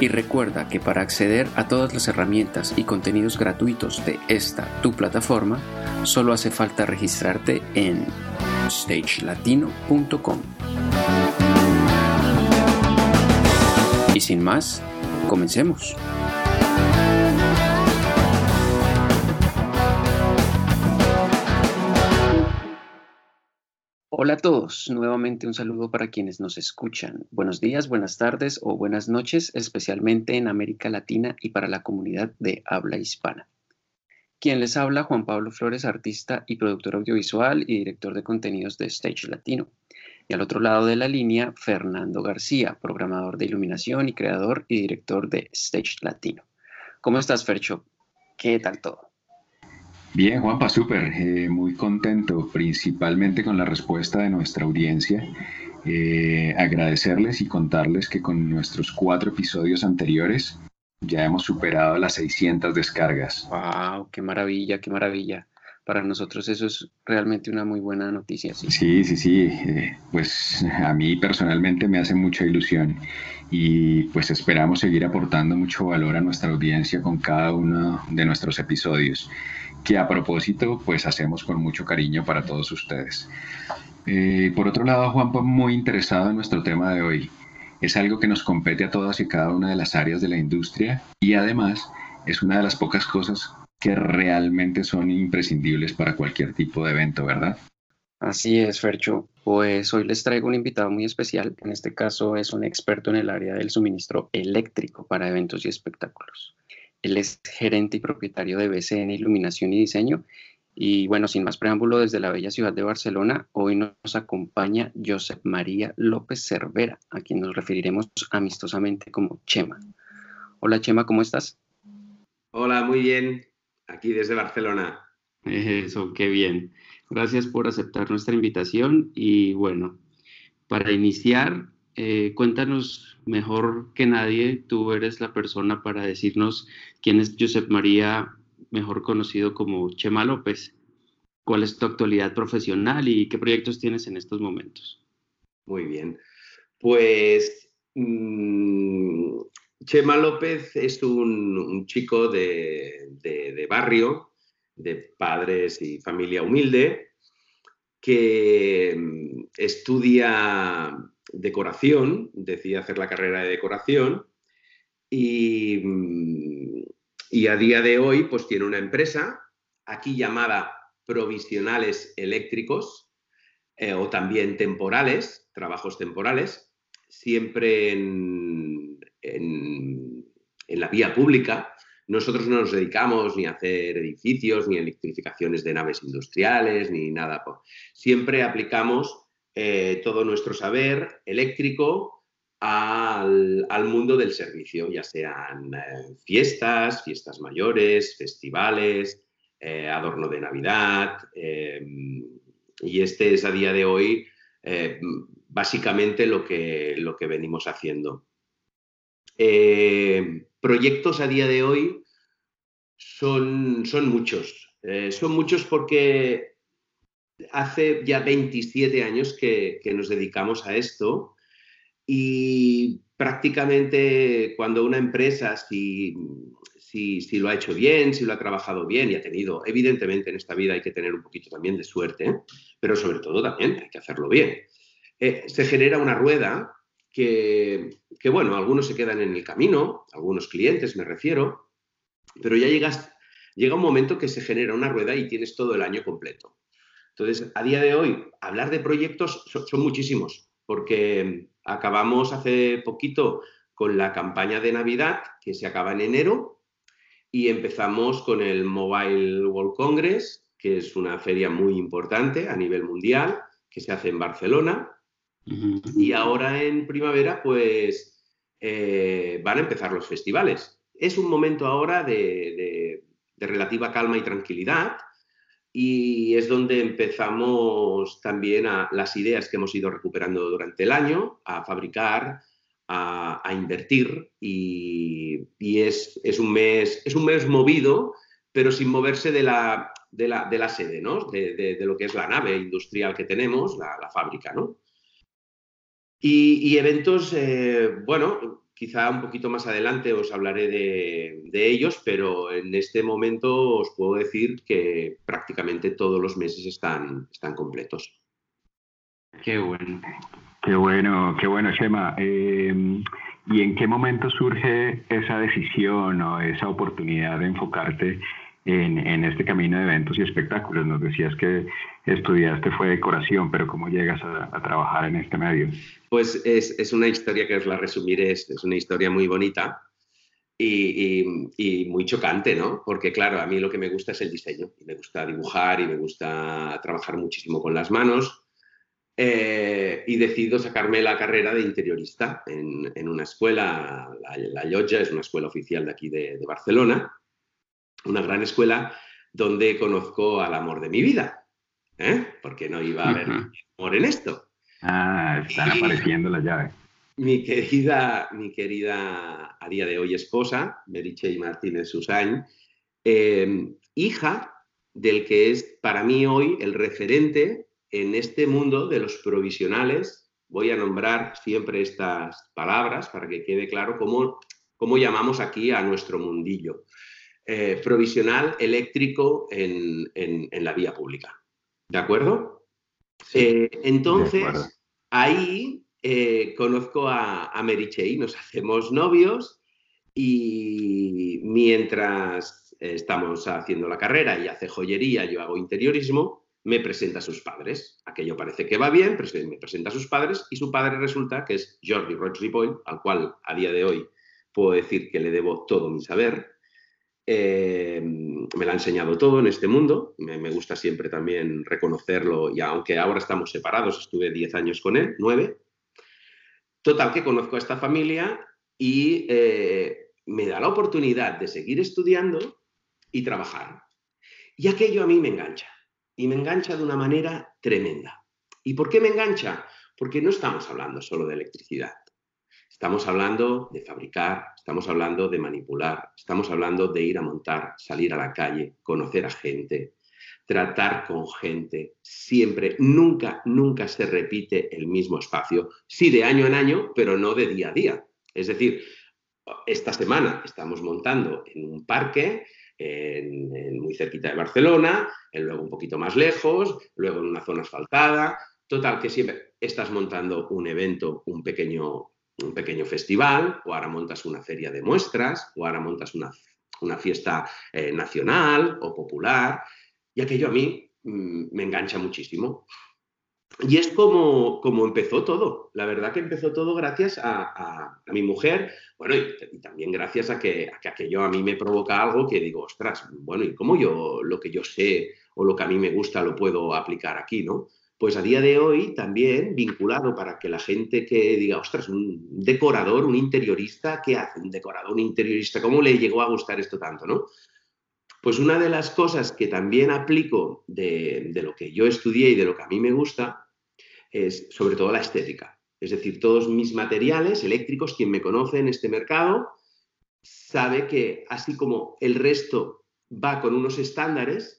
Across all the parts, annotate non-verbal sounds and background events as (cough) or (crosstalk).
Y recuerda que para acceder a todas las herramientas y contenidos gratuitos de esta tu plataforma, solo hace falta registrarte en stagelatino.com. Y sin más, comencemos. Hola a todos, nuevamente un saludo para quienes nos escuchan. Buenos días, buenas tardes o buenas noches, especialmente en América Latina y para la comunidad de habla hispana. Quien les habla, Juan Pablo Flores, artista y productor audiovisual y director de contenidos de Stage Latino. Y al otro lado de la línea, Fernando García, programador de iluminación y creador y director de Stage Latino. ¿Cómo estás, Fercho? ¿Qué tal todo? Bien, Juanpa, súper, eh, muy contento, principalmente con la respuesta de nuestra audiencia. Eh, agradecerles y contarles que con nuestros cuatro episodios anteriores ya hemos superado las 600 descargas. ¡Wow! ¡Qué maravilla, qué maravilla! Para nosotros eso es realmente una muy buena noticia. Sí, sí, sí. sí. Eh, pues a mí personalmente me hace mucha ilusión y pues esperamos seguir aportando mucho valor a nuestra audiencia con cada uno de nuestros episodios que a propósito pues hacemos con mucho cariño para todos ustedes. Eh, por otro lado, Juanpa, muy interesado en nuestro tema de hoy. Es algo que nos compete a todas y cada una de las áreas de la industria y además es una de las pocas cosas que realmente son imprescindibles para cualquier tipo de evento, ¿verdad? Así es, Fercho. Pues hoy les traigo un invitado muy especial. En este caso es un experto en el área del suministro eléctrico para eventos y espectáculos. Él es gerente y propietario de BCN Iluminación y Diseño. Y bueno, sin más preámbulo, desde la bella ciudad de Barcelona, hoy nos acompaña Josep María López Cervera, a quien nos referiremos amistosamente como Chema. Hola Chema, ¿cómo estás? Hola, muy bien, aquí desde Barcelona. Eso, qué bien. Gracias por aceptar nuestra invitación y bueno, para iniciar, eh, cuéntanos mejor que nadie, tú eres la persona para decirnos quién es Josep María, mejor conocido como Chema López. ¿Cuál es tu actualidad profesional y qué proyectos tienes en estos momentos? Muy bien. Pues mm, Chema López es un, chico de barrio, de padres y familia humilde, que mm, estudia decoración, decide hacer la carrera de decoración mm, y, a día de hoy pues tiene una empresa aquí llamada provisionales eléctricos eh, o también temporales, trabajos temporales, siempre en, en, la vía pública. Nosotros no nos dedicamos ni a hacer edificios, ni electrificaciones de naves industriales, ni nada. Siempre aplicamos eh, todo nuestro saber eléctrico al, mundo del servicio, ya sean eh, fiestas, fiestas mayores, festivales, eh, adorno de Navidad. y este es a día de hoy básicamente lo que, lo que venimos haciendo. proyectos a día de hoy son, son muchos. son muchos porque hace ya 27 años que, nos dedicamos a esto y prácticamente cuando una empresa, si, si, lo ha hecho bien, si lo ha trabajado bien y ha tenido, evidentemente en esta vida hay que tener un poquito también de suerte, pero sobre todo también hay que hacerlo bien. Eh, se genera una rueda que, que, bueno, algunos se quedan en el camino, algunos clientes me refiero, pero ya llegas, llega un momento que se genera una rueda y tienes todo el año completo. Entonces, a día de hoy, hablar de proyectos son, muchísimos, porque acabamos hace poquito con la campaña de Navidad, que se acaba en enero, y empezamos con el Mobile World Congress, que es una feria muy importante a nivel mundial, que se hace en Barcelona. Y ahora en primavera, pues eh, van a empezar los festivales. Es un momento ahora de relativa calma y tranquilidad, y es donde empezamos también a las ideas que hemos ido recuperando durante el año, a fabricar, a, invertir y, es, un mes, es un mes movido, pero sin moverse de la, de la, sede, ¿no? De, lo que es la nave industrial que tenemos, la, fábrica. ¿no? Y, eventos, eh, bueno, Quizá un poquito más adelante os hablaré de, ellos, pero en este momento os puedo decir que prácticamente todos los meses están, están completos. Qué bueno. Qué bueno, qué bueno, Shema. Em, ¿Y en qué momento surge esa decisión o esa oportunidad de enfocarte en, este camino de eventos y espectáculos. Nos decías que estudiaste fue decoración, pero ¿cómo llegas a, trabajar en este medio? Pues es, una historia que os la resumiré, es, una historia muy bonita y, muy chocante, ¿no? Porque claro, a mí lo que me gusta es el diseño, me gusta dibujar y me gusta trabajar muchísimo con las manos. Eh, y decido sacarme la carrera de interiorista en, una escuela, la, la es una escuela oficial de aquí de Barcelona, una gran escuela donde conozco al amor de mi vida. ¿eh? Porque no iba a haber amor en esto. Ah, están apareciendo las llaves. Mi querida, mi querida, a día de hoy esposa, Meriche Martínez Susain, em, hija del que es para mí hoy el referente en este mundo de los provisionales. Voy a nombrar siempre estas palabras para que quede claro cómo, cómo llamamos aquí a nuestro mundillo. Eh, provisional eléctrico en, la vía pública. ¿De acuerdo? Eh, entonces, ahí eh, conozco a, a Mary nos hacemos novios y mientras estamos haciendo la carrera y hace joyería, yo hago interiorismo, me presenta a sus padres. Aquello parece que va bien, me presenta a sus padres y su padre resulta que es Jordi Ripoll, al cual a día de hoy puedo decir que le debo todo mi saber. Eh, me lo ha enseñado todo en este mundo, me, gusta siempre también reconocerlo y aunque ahora estamos separados, estuve 10 años con él, 9. Total que conozco a esta familia y eh, me da la oportunidad de seguir estudiando y trabajar. Y aquello a mí me engancha, y me engancha de una manera tremenda. ¿Y por qué me engancha? Porque no estamos hablando solo de electricidad. Estamos hablando de fabricar, estamos hablando de manipular, estamos hablando de ir a montar, salir a la calle, conocer a gente, tratar con gente. Siempre, nunca, nunca se repite el mismo espacio. Sí, de año en año, pero no de día a día. Es decir, esta semana estamos montando en un parque muy cerquita de Barcelona, luego un poquito más lejos, luego en una zona asfaltada. Total, que siempre estás montando un evento, un pequeño un pequeño festival, o ahora montas una feria de muestras, o ahora montas una, fiesta eh, nacional o popular, y aquello a mí mm, me engancha muchísimo. Y es como, como empezó todo. La verdad que empezó todo gracias a, mi mujer, bueno, y, también gracias a que, a que aquello a mí me provoca algo que digo, ostras, bueno, ¿y cómo yo lo que yo sé o lo que a mí me gusta lo puedo aplicar aquí, no? Pues a día de hoy también vinculado para que la gente que diga, ostras, un decorador, un interiorista, ¿qué hace un decorador, un interiorista? ¿Cómo le llegó a gustar esto tanto, no? Pues una de las cosas que también aplico de, lo que yo estudié y de lo que a mí me gusta es sobre todo la estética. Es decir, todos mis materiales eléctricos, quien me conoce en este mercado, sabe que así como el resto va con unos estándares,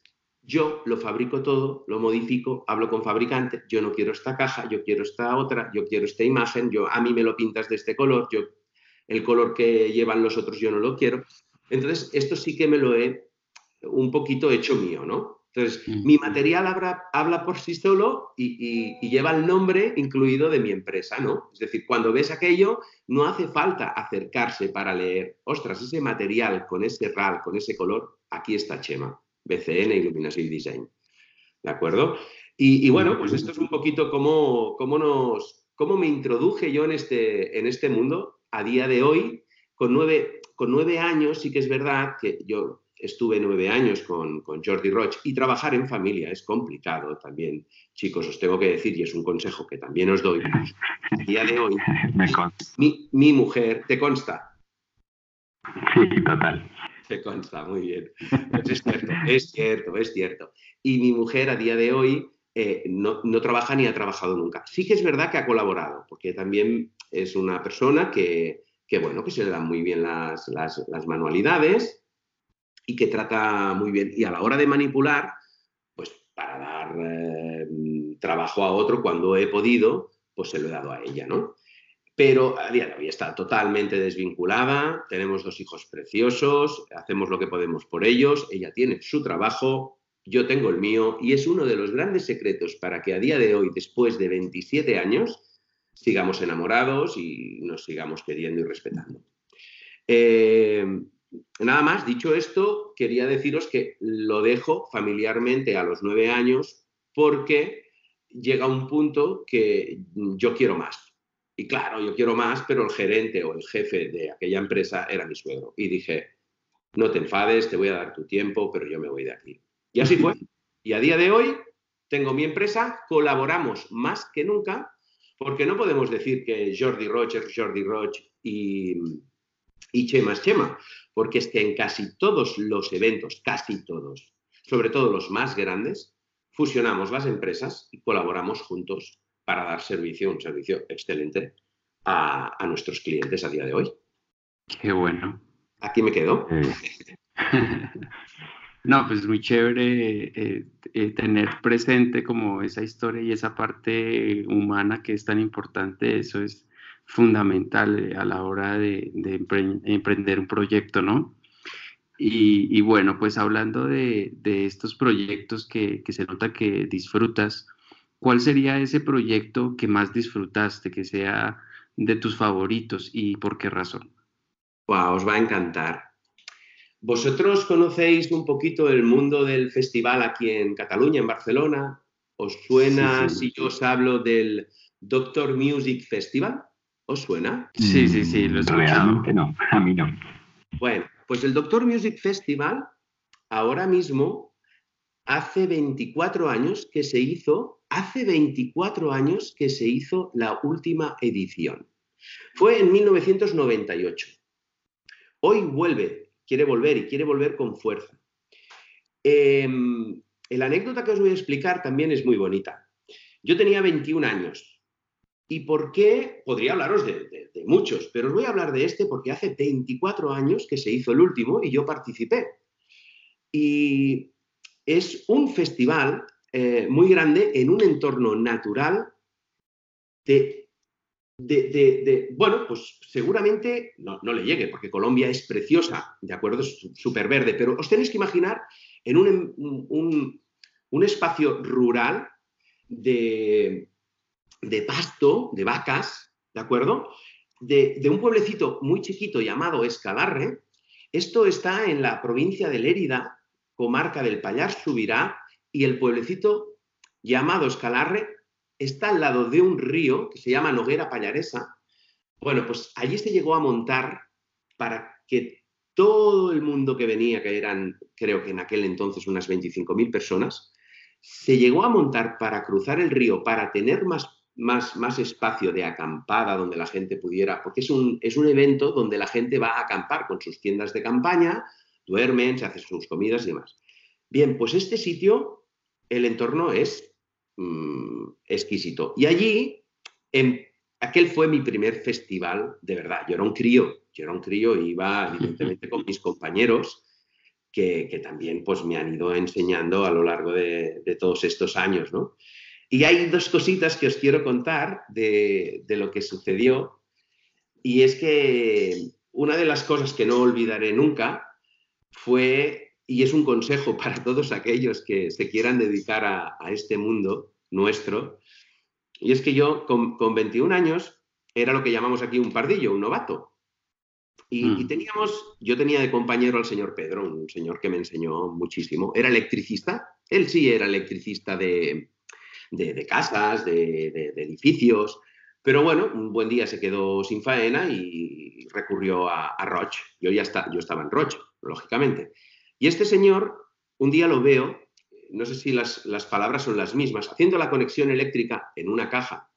yo lo fabrico todo, lo modifico, hablo con fabricante, yo no quiero esta caja, yo quiero esta otra, yo quiero esta imagen, yo a mí me lo pintas de este color, yo el color que llevan los otros yo no lo quiero. Entonces, esto sí que me lo he un poquito hecho mío, ¿no? Entonces, mi material habla, por sí solo y, y, lleva el nombre incluido de mi empresa, ¿no? Es decir, cuando ves aquello, no hace falta acercarse para leer, ostras, ese material con ese RAL, con ese color, aquí está Chema. BCN Illumination Design. ¿De acuerdo? Y, bueno, pues esto es un poquito cómo, cómo, nos, cómo me introduje yo en este, en este mundo a día de hoy, con nueve, con nueve años, sí que es verdad que yo estuve nueve años con, con, Jordi Roch y trabajar en familia es complicado también. Chicos, os tengo que decir, y es un consejo que también os doy, a día de hoy, (laughs) mi, mi, mujer, ¿te consta? Sí, total. (laughs) Te consta, muy bien. Es cierto, es cierto, es cierto. Y mi mujer a día de hoy eh, no, no, trabaja ni ha trabajado nunca. Sí que es verdad que ha colaborado, porque también es una persona que, que bueno, que se le dan muy bien las, las, las manualidades, y que trata muy bien. Y a la hora de manipular, pues para dar eh, trabajo a otro cuando he podido, pues se lo he dado a ella, ¿no? Pero a día de hoy está totalmente desvinculada, tenemos dos hijos preciosos, hacemos lo que podemos por ellos, ella tiene su trabajo, yo tengo el mío, y es uno de los grandes secretos para que a día de hoy, después de 27 años, sigamos enamorados y nos sigamos queriendo y respetando. Eh, Nada más, dicho esto, quería deciros que lo dejo familiarmente a los nueve años porque llega un punto que yo quiero más. Y claro, yo quiero más, pero el gerente o el jefe de aquella empresa era mi suegro. Y dije, no te enfades, te voy a dar tu tiempo, pero yo me voy de aquí. Y así fue. (laughs) Y a día de hoy tengo mi empresa, colaboramos más que nunca, porque no podemos decir que Jordi Roch es Jordi Roch y, y Chema es Chema, porque es que en casi todos los eventos, casi todos, sobre todo los más grandes, fusionamos las empresas y colaboramos juntos para dar servicio, un servicio excelente a, nuestros clientes a día de hoy. Qué bueno. Aquí me quedo. (laughs) No, pues muy chévere eh, eh, tener presente como esa historia y esa parte humana que es tan importante. Eso es fundamental eh, a la hora de, emprender un proyecto, ¿no? Y, bueno, pues hablando de, estos proyectos que, se nota que disfrutas, ¿cuál sería ese proyecto que más disfrutaste, que sea de tus favoritos y por qué razón? Wow, os va a encantar. ¿Vosotros conocéis un poquito el mundo del festival aquí en Cataluña, en Barcelona? ¿Os suena si yo os hablo del Doctor Music Festival? ¿Os suena? Sí, sí, sí, lo he escuchado. no, (laughs) a mí no. Bueno, pues el Doctor Music Festival ahora mismo hace 24 años que se hizo, hace 24 años que se hizo la última edición. Fue en 1998. Hoy vuelve, quiere volver y quiere volver con fuerza. Eh, la anécdota que os voy a explicar también es muy bonita. Yo tenía 21 años ¿Y por qué? Podría hablaros de, muchos, pero os voy a hablar de este porque hace 24 años que se hizo el último y yo participé. Y es un festival eh, muy grande en un entorno natural de, bueno, pues seguramente no, le llegue porque Colombia es preciosa, ¿de acuerdo? Es súper verde, pero os tenéis que imaginar en un, un espacio rural de de pasto, de vacas, ¿de acuerdo? De, un pueblecito muy chiquito llamado Escalarre. Esto está en la provincia de Lérida, comarca del Payar Subirá, y el pueblecito llamado Escalarre está al lado de un río que se llama Noguera Pallaresa. Bueno, pues allí se llegó a montar para que todo el mundo que venía, que eran creo que en aquel entonces unas 25.000 personas, se llegó a montar para cruzar el río, para tener más más, más espacio de acampada donde la gente pudiera, porque es un, es un evento donde la gente va a acampar con sus tiendas de campaña, duermen, se hacen sus comidas y demás. Bien, pues este sitio, el entorno es mm, exquisito. Y allí, en, aquel fue mi primer festival, de verdad. Yo era un crío, yo era un crío y iba evidentemente con mis compañeros. Que, también pues, me han ido enseñando a lo largo de, de todos estos años, ¿no? Y hay dos cositas que os quiero contar de, lo que sucedió. Y es que una de las cosas que no olvidaré nunca fue, y es un consejo (laughs) para todos aquellos que se quieran dedicar a, este mundo nuestro, y es que yo con, 21 años era lo que llamamos aquí un pardillo, un novato. Y, y, teníamos, yo tenía de compañero al señor Pedro, un señor que me enseñó muchísimo. Era electricista, él sí era electricista de, de, casas, de, edificios. Pero bueno, un buen día se quedó sin faena y recurrió a, Roche. Yo ya está, yo estaba en Roche, lógicamente. Y este señor, un día lo veo, no sé si las, las palabras son las mismas, haciendo la conexión eléctrica en una caja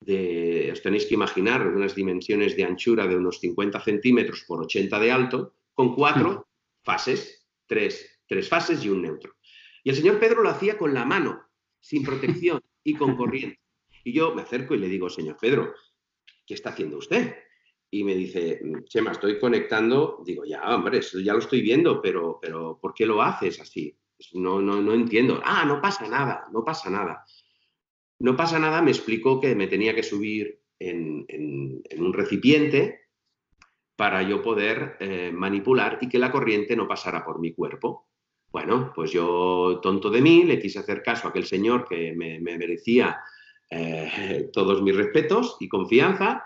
de, os tenéis que imaginar, unas dimensiones de anchura de unos 50 centímetros por 80 de alto, con cuatro fases, tres, tres fases y un neutro. Y el señor Pedro lo hacía con la mano, sin protección y con (laughs) corriente. Y yo me acerco y le digo, señor Pedro, ¿qué está haciendo usted? Y me dice, Chema, estoy conectando. Digo, ya, hombre, eso ya lo estoy viendo, pero, pero ¿por qué lo haces así? No, no, no entiendo. Ah, no pasa nada, no pasa nada. No pasa nada, me explicó que me tenía que subir en, un recipiente para yo poder eh, manipular y que la corriente no pasara por mi cuerpo. Bueno, pues yo, tonto de mí, le quise hacer caso a aquel señor que me, merecía eh, (laughs) todos mis respetos y confianza.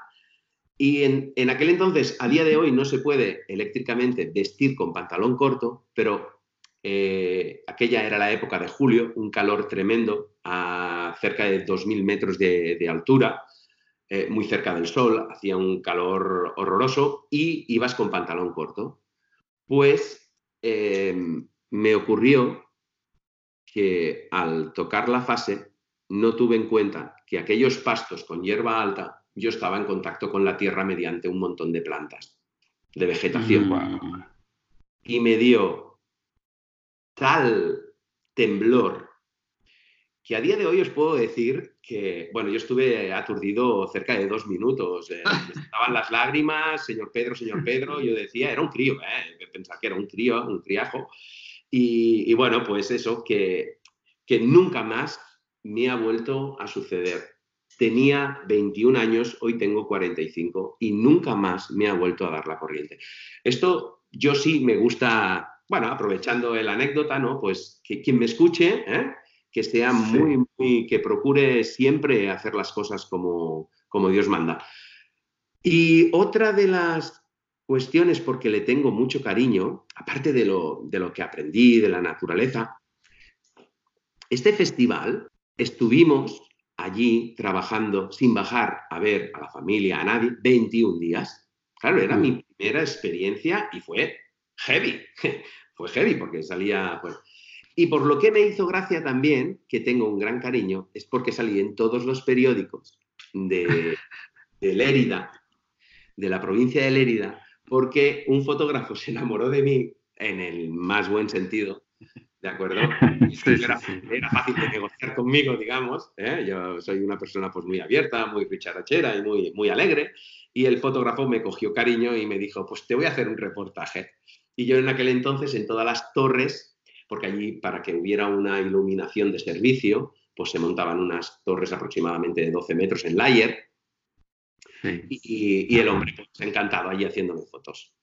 Y en, en, aquel entonces, a día de hoy, no se puede eléctricamente vestir con pantalón corto, pero eh, aquella era la época de julio, un calor tremendo, a cerca de 2.000 metros de, altura, eh, muy cerca del sol, hacía un calor horroroso y ibas con pantalón corto. Pues eh, me ocurrió que al tocar la fase no tuve en cuenta que aquellos pastos con hierba alta yo estaba en contacto con la tierra mediante un montón de plantas, de vegetación. Mm. Y me dio tal temblor que a día de hoy os puedo decir que, bueno, yo estuve aturdido cerca de dos minutos. Eh, estaban (laughs) las lágrimas, señor Pedro, señor Pedro. Yo decía, era un crío, eh, pensaba que era un crío, un criajo. Y, bueno, pues eso, que, que nunca más me ha vuelto a suceder. Tenía 21 años, hoy tengo 45 y nunca más me ha vuelto a dar la corriente. Esto yo sí me gusta bueno, aprovechando el anécdota, ¿no? Pues que quien me escuche, ¿eh? que sea muy, muy, que procure siempre hacer las cosas como, como Dios manda. Y otra de las cuestiones porque le tengo mucho cariño, aparte de lo, de lo que aprendí de la naturaleza, este festival estuvimos allí trabajando sin bajar a ver a la familia, a nadie, 21 días. Claro, era mm. mi primera experiencia y fue heavy, (laughs) fue heavy porque salía... Pues, y por lo que me hizo gracia también, que tengo un gran cariño, es porque salí en todos los periódicos de, de Lérida, de la provincia de Lérida, porque un fotógrafo se enamoró de mí en el más buen sentido, ¿de acuerdo? (laughs) era, fácil de negociar conmigo, digamos. ¿eh? Yo soy una persona pues muy abierta, muy richarachera y muy, muy alegre. Y el fotógrafo me cogió cariño y me dijo, pues te voy a hacer un reportaje. Y yo en aquel entonces, en todas las torres, porque allí para que hubiera una iluminación de servicio, pues se montaban unas torres aproximadamente de 12 metros en layer. Y, el hombre pues, encantado allí haciéndome fotos.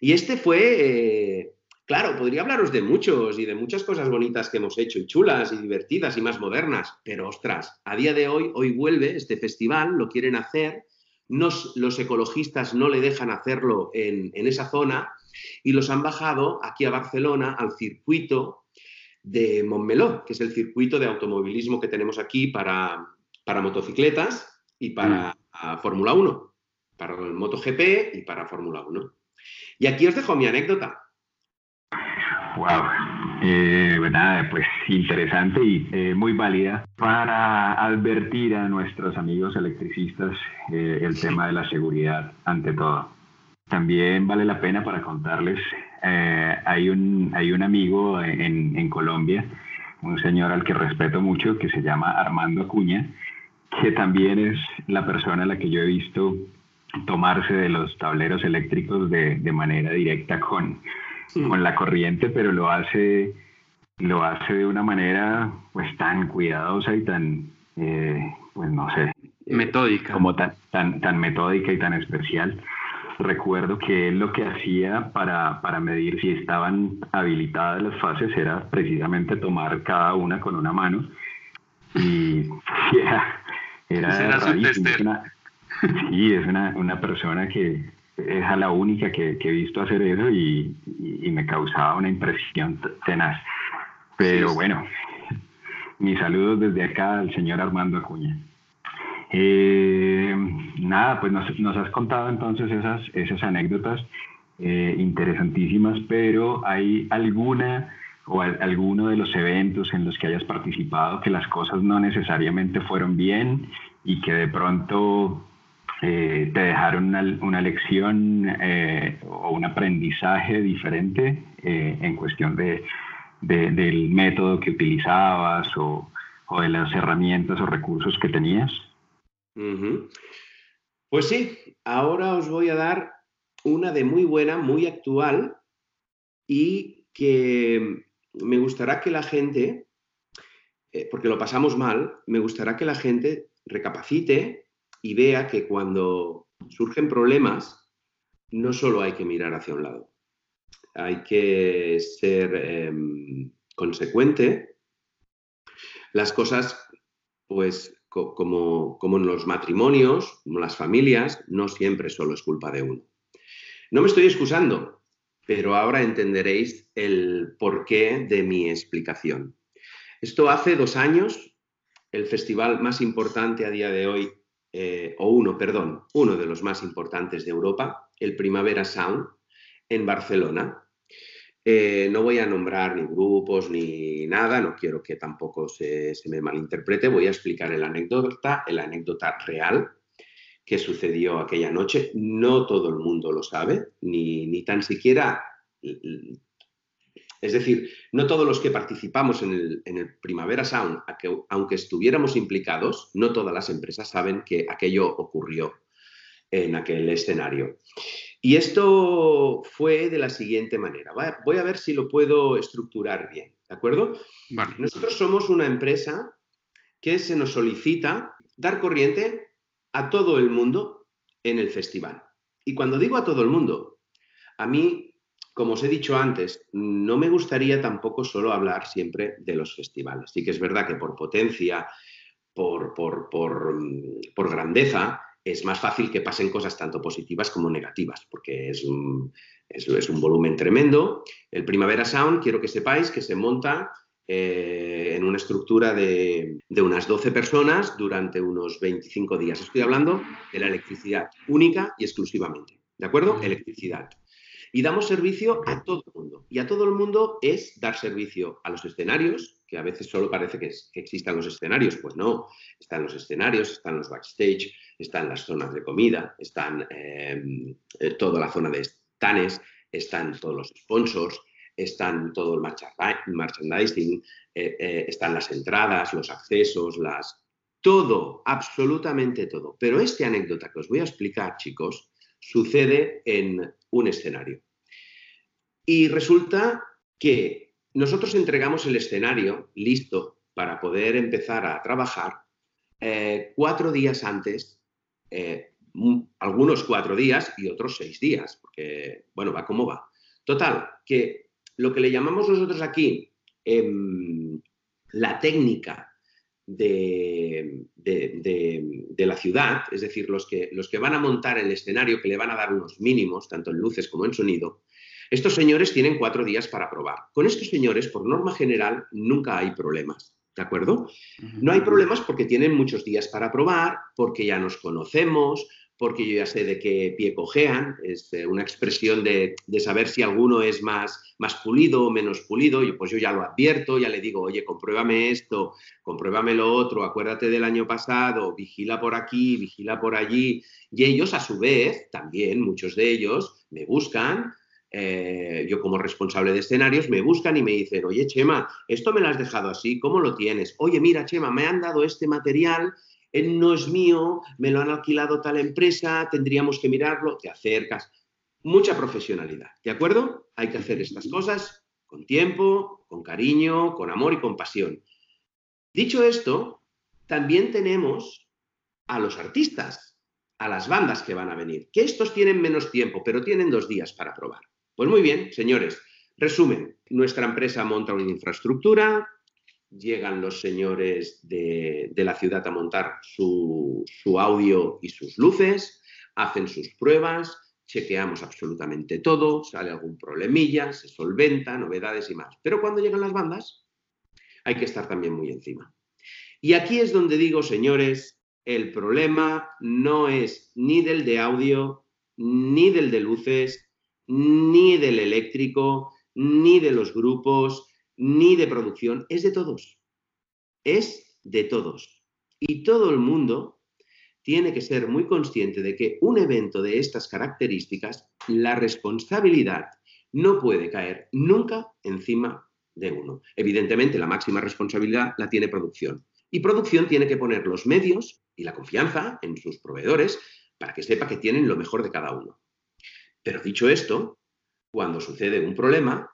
Y este fue, eh, claro, podría hablaros de muchos y de muchas cosas bonitas que hemos hecho y chulas y divertidas y más modernas, pero ostras, a día de hoy, hoy vuelve este festival, lo quieren hacer, los ecologistas no le dejan hacerlo en, en esa zona y los han bajado aquí a Barcelona al circuito de Montmeló, que es el circuito de automovilismo que tenemos aquí para, para motocicletas y para mm. Fórmula 1, para el MotoGP y para Fórmula 1. Y aquí os dejo mi anécdota. Wow. Eh, pues nada, pues interesante y eh, muy válida para advertir a nuestros amigos electricistas eh, el tema de la seguridad ante todo. También vale la pena para contarles, eh, hay, un, hay un amigo en, Colombia, un señor al que respeto mucho, que se llama Armando Acuña, que también es la persona a la que yo he visto tomarse de los tableros eléctricos de, de manera directa con, con la corriente, pero lo hace, lo hace de una manera pues tan cuidadosa y tan, eh, pues no sé, metódica. Como tan, tan, tan metódica y tan especial recuerdo que él lo que hacía para, para medir si estaban habilitadas las fases era precisamente tomar cada una con una mano y (laughs) era, era rarísimo. sí, es una, una persona que es a la única que, he visto hacer eso y, me causaba una impresión tenaz. Pero bueno, mis saludos desde acá al señor Armando Acuña. Eh, nada, pues nos, has contado entonces esas, esas anécdotas eh, interesantísimas, pero ¿hay alguna o alguno de los eventos en los que hayas participado que las cosas no necesariamente fueron bien y que de pronto eh, te dejaron una, lección o un aprendizaje diferente en cuestión de, del método que utilizabas o, de las herramientas o recursos que tenías? Pues sí, ahora os voy a dar una de muy buena, muy actual y que me gustará que la gente, eh, porque lo pasamos mal, me gustará que la gente recapacite y vea que cuando surgen problemas, no solo hay que mirar hacia un lado, hay que ser em, consecuente. Las cosas, pues como, como en los matrimonios, como las familias, no siempre solo es culpa de uno. No me estoy excusando, pero ahora entenderéis el porqué de mi explicación. Esto hace dos años, el festival más importante a día de hoy, eh, o uno, perdón, uno de los más importantes de Europa, el Primavera Sound, en Barcelona. Eh, no voy a nombrar ni grupos ni nada, no quiero que tampoco se, me malinterprete, voy a explicar el anécdota, el anécdota real que sucedió aquella noche. No todo el mundo lo sabe, ni, ni tan siquiera... Es decir, no todos los que participamos en el, en el Primavera Sound, aunque estuviéramos implicados, no todas las empresas saben que aquello ocurrió en aquel escenario. Y esto fue de la siguiente manera. Voy a ver si lo puedo estructurar bien, ¿de acuerdo? Nosotros somos una empresa que se nos solicita dar corriente a todo el mundo en el festival. Y cuando digo a todo el mundo, a mí, como os he dicho antes, no me gustaría tampoco solo hablar siempre de los festivales. Sí que es verdad que por potencia, por, por, por grandeza, es más fácil que pasen cosas tanto positivas como negativas, porque es un, es, un volumen tremendo. El Primavera Sound, quiero que sepáis que se monta eh, en una estructura de, unas 12 personas durante unos 25 días. Estoy hablando de la electricidad única y exclusivamente. ¿De acuerdo? Electricidad. Y damos servicio a todo el mundo. Y a todo el mundo es dar servicio a los escenarios, que a veces solo parece que, existan los escenarios. Pues no, están los escenarios, están los backstage, están las zonas de comida, están em, eh, toda la zona de stands, están todos los sponsors, están todo el merchandising, eh, eh, están las entradas, los accesos, las... Todo, absolutamente todo. Pero esta anécdota que os voy a explicar, chicos, sucede en un escenario. Y resulta que nosotros entregamos el escenario listo para poder empezar a trabajar eh, cuatro días antes, eh, algunos cuatro días y otros seis días, porque, bueno, va como va. Total, que lo que le llamamos nosotros aquí em, la técnica de, la ciudad, es decir, los que, los que van a montar el escenario, que le van a dar unos mínimos, tanto en luces como en sonido, estos señores tienen cuatro días para probar. Con estos señores, por norma general, nunca hay problemas. ¿De acuerdo? No hay problemas porque tienen muchos días para probar, porque ya nos conocemos, porque yo ya sé de qué pie cojean, es eh, una expresión de, saber si alguno es más, más pulido o menos pulido, y pues yo ya lo advierto, ya le digo, oye, compruébame esto, compruébame lo otro, acuérdate del año pasado, vigila por aquí, vigila por allí, y ellos a su vez, también muchos de ellos, me buscan, eh, yo como responsable de escenarios, me buscan y me dicen, oye, Chema, esto me lo has dejado así, ¿cómo lo tienes? Oye, mira, Chema, me han dado este material no es mío, me lo han alquilado tal empresa, tendríamos que mirarlo, te acercas. Mucha profesionalidad, ¿de acuerdo? Hay que hacer estas cosas con tiempo, con cariño, con amor y con pasión. Dicho esto, también tenemos a los artistas, a las bandas que van a venir, que estos tienen menos tiempo, pero tienen dos días para probar. Pues muy bien, señores, resumen, nuestra empresa monta una infraestructura, llegan los señores de, la ciudad a montar su, audio y sus luces, hacen sus pruebas, chequeamos absolutamente todo, sale algún problemilla, se solventa, novedades y más. Pero cuando llegan las bandas, hay que estar también muy encima. Y aquí es donde digo, señores, el problema no es ni del de audio, ni del de luces, ni del eléctrico, ni de los grupos, ni de producción, es de todos. Es de todos. Y todo el mundo tiene que ser muy consciente de que un evento de estas características, la responsabilidad no puede caer nunca encima de uno. Evidentemente, la máxima responsabilidad la tiene producción. Y producción tiene que poner los medios y la confianza en sus proveedores para que sepa que tienen lo mejor de cada uno. Pero dicho esto, cuando sucede un problema,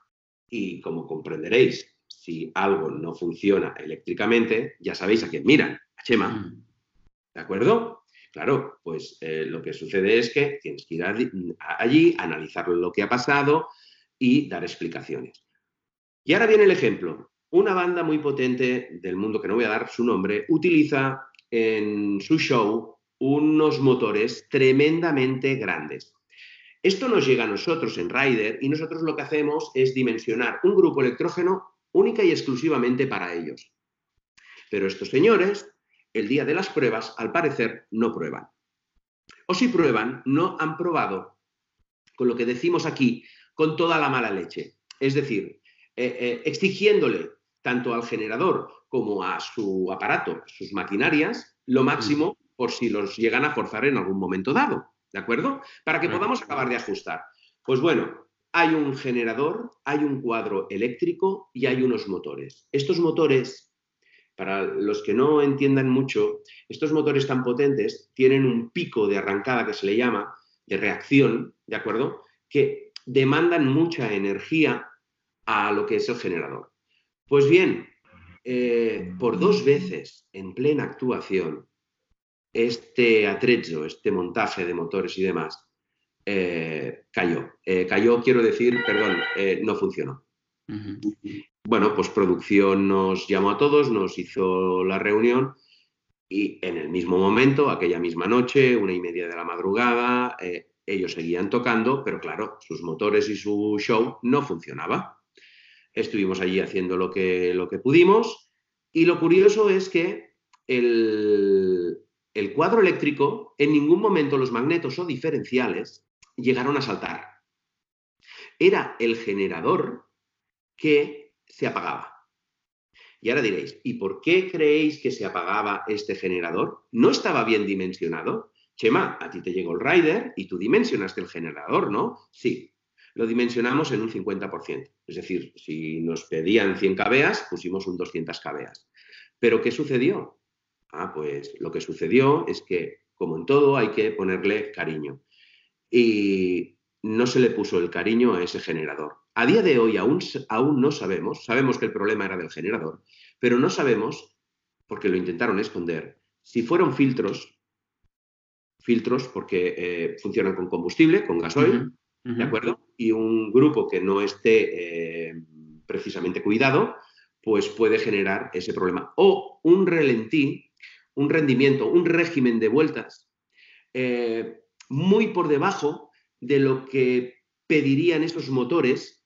y como comprenderéis, si algo no funciona eléctricamente, ya sabéis a quién miran, a Chema. Mm. ¿De acuerdo? Claro, pues eh, lo que sucede es que tienes que ir allí, analizar lo que ha pasado y dar explicaciones. Y ahora viene el ejemplo. Una banda muy potente del mundo, que no voy a dar su nombre, utiliza en su show unos motores tremendamente grandes. Esto nos llega a nosotros en Rider y nosotros lo que hacemos es dimensionar un grupo electrógeno única y exclusivamente para ellos. Pero estos señores, el día de las pruebas, al parecer, no prueban. O si prueban, no han probado con lo que decimos aquí, con toda la mala leche. Es decir, eh, eh, exigiéndole tanto al generador como a su aparato, sus maquinarias, lo máximo por si los llegan a forzar en algún momento dado. ¿De acuerdo? Para que podamos acabar de ajustar. Pues bueno, hay un generador, hay un cuadro eléctrico y hay unos motores. Estos motores, para los que no entiendan mucho, estos motores tan potentes tienen un pico de arrancada que se le llama, de reacción, ¿de acuerdo? Que demandan mucha energía a lo que es el generador. Pues bien, eh, por dos veces en plena actuación, este atrezzo, este montaje de motores y demás, eh, cayó. Eh, cayó, quiero decir, perdón, no funcionó. Bueno, pues producción nos llamó a todos, nos hizo la reunión y en el mismo momento, aquella misma noche, una y media de la madrugada, ellos seguían tocando, pero claro, sus motores y su show no funcionaba. Estuvimos allí haciendo lo que, lo que pudimos y lo curioso es que el, el cuadro eléctrico, en ningún momento los magnetos o diferenciales llegaron a saltar. Era el generador que se apagaba. Y ahora diréis, ¿y por qué creéis que se apagaba este generador? ¿No estaba bien dimensionado? Chema, a ti te llegó el rider y tú dimensionaste el generador, ¿no? Sí, lo dimensionamos en un 50%. Es decir, si nos pedían 100 kVA, pusimos un 200 kVA. ¿Pero qué sucedió? Ah, pues lo que sucedió es que, como en todo, hay que ponerle cariño. Y no se le puso el cariño a ese generador. A día de hoy aún, aún no sabemos, sabemos que el problema era del generador, pero no sabemos, porque lo intentaron esconder, si fueron filtros filtros porque eh, funcionan con combustible, con gasoil, ¿de acuerdo? Y un grupo que no esté eh, precisamente cuidado, pues puede generar ese problema. O un relentí, un rendimiento, un régimen de vueltas eh, muy por debajo de lo que pedirían esos motores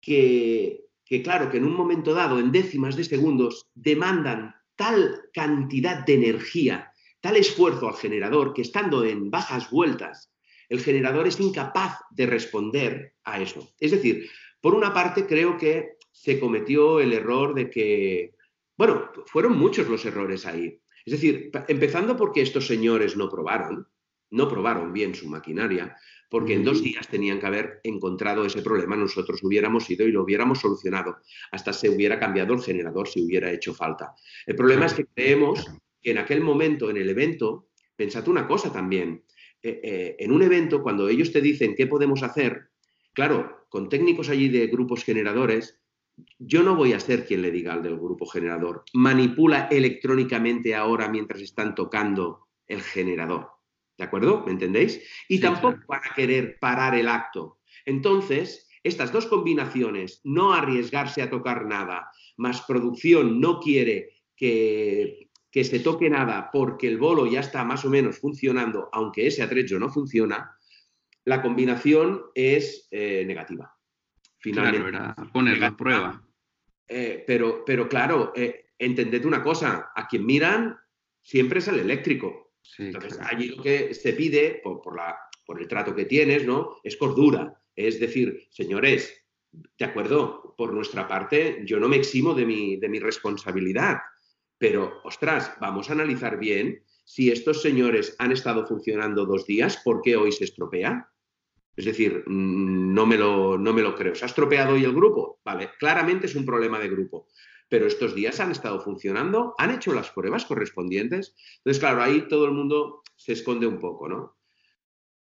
que, que, claro, que en un momento dado, en décimas de segundos, demandan tal cantidad de energía tal esfuerzo al generador que estando en bajas vueltas, el generador es incapaz de responder a eso. Es decir, por una parte creo que se cometió el error de que, bueno, fueron muchos los errores ahí. Es decir, empezando porque estos señores no probaron, no probaron bien su maquinaria, porque en dos días tenían que haber encontrado ese problema, nosotros hubiéramos ido y lo hubiéramos solucionado, hasta se hubiera cambiado el generador si hubiera hecho falta. El problema es que creemos en aquel momento, en el evento, pensad una cosa también. Eh, eh, en un evento, cuando ellos te dicen qué podemos hacer, claro, con técnicos allí de grupos generadores, yo no voy a ser quien le diga al del grupo generador, manipula electrónicamente ahora mientras están tocando el generador. ¿De acuerdo? ¿Me entendéis? Y tampoco van a querer parar el acto. Entonces, estas dos combinaciones, no arriesgarse a tocar nada, más producción no quiere que que se toque nada porque el bolo ya está más o menos funcionando, aunque ese atrecho no funciona, la combinación es eh, negativa. Finalmente, claro, era ponerlo a prueba. Eh, pero, pero claro, eh, entended una cosa, a quien miran siempre es el eléctrico. Entonces, allí lo que se pide, por, la, por el trato que tienes, ¿no? Es cordura. Es decir, señores, de acuerdo, por nuestra parte, yo no me eximo de mi, de mi responsabilidad, pero, ostras, vamos a analizar bien si estos señores han estado funcionando dos días, ¿por qué hoy se estropea? Es decir, mm, no me lo, no me lo creo. ¿Se ha estropeado hoy el grupo? Vale, claramente es un problema de grupo. Pero estos días han estado funcionando, han hecho las pruebas correspondientes. Entonces, claro, ahí todo el mundo se esconde un poco, ¿no?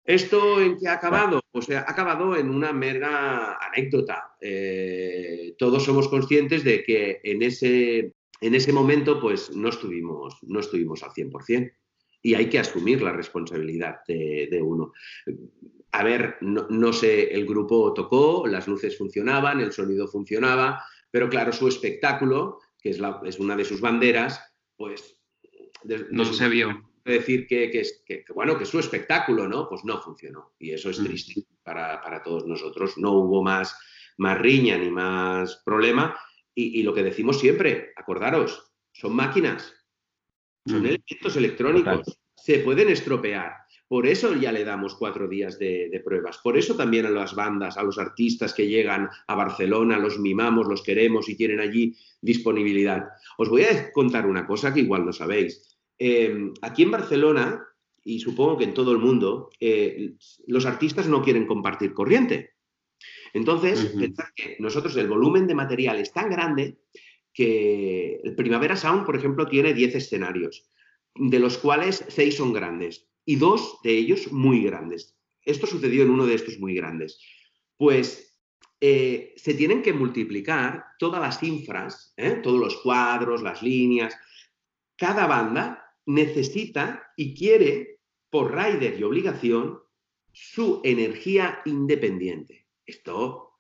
¿Esto en qué ha acabado? Pues ha acabado en una mera anécdota. Eh, todos somos conscientes de que en ese, en ese momento pues no estuvimos, no estuvimos al 100% y hay que asumir la responsabilidad de, uno. A ver, no, sé, el grupo tocó, las luces funcionaban, el sonido funcionaba, pero claro, su espectáculo, que es, la, es una de sus banderas, pues... no se vio decir que, que, bueno, que su espectáculo, ¿no? Pues no funcionó. Y eso es mm. triste para, todos nosotros. No hubo más, más riña ni más problema. Y, lo que decimos siempre, acordaros, son máquinas, son mm. elementos electrónicos, se pueden estropear. Por eso ya le damos cuatro días de, de, pruebas. Por eso también a las bandas, a los artistas que llegan a Barcelona, los mimamos, los queremos y tienen allí disponibilidad. Os voy a contar una cosa que igual no sabéis. Em, aquí en Barcelona, y supongo que en todo el mundo, eh, los artistas no quieren compartir corriente. Entonces, que nosotros el volumen de material es tan grande que el Primavera Sound, por ejemplo, tiene 10 escenarios, de los cuales 6 son grandes y dos de ellos muy grandes. Esto sucedió en uno de estos muy grandes. Pues eh, se tienen que multiplicar todas las infras, ¿eh? todos los cuadros, las líneas. Cada banda necesita y quiere, por rider y obligación, su energía independiente. Esto,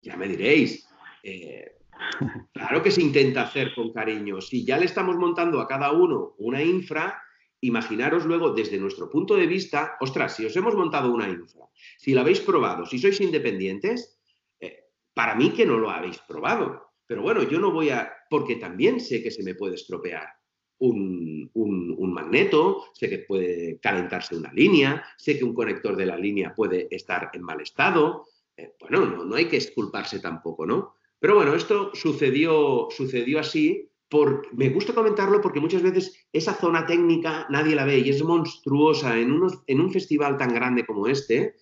ya me diréis, eh, (laughs) claro que se intenta hacer con cariño. Si ya le estamos montando a cada uno una infra, imaginaros luego desde nuestro punto de vista, ostras, si os hemos montado una infra, si la habéis probado, si sois independientes, eh, para mí que no lo habéis probado. Pero bueno, yo no voy a, porque también sé que se me puede estropear un, magneto, sé que puede calentarse una línea, sé que un conector de la línea puede estar en mal estado. Eh, bueno, no, no, hay que esculparse tampoco, ¿no? Pero bueno, esto sucedió, sucedió así. Por, me gusta comentarlo porque muchas veces esa zona técnica nadie la ve y es monstruosa en, en un festival tan grande como este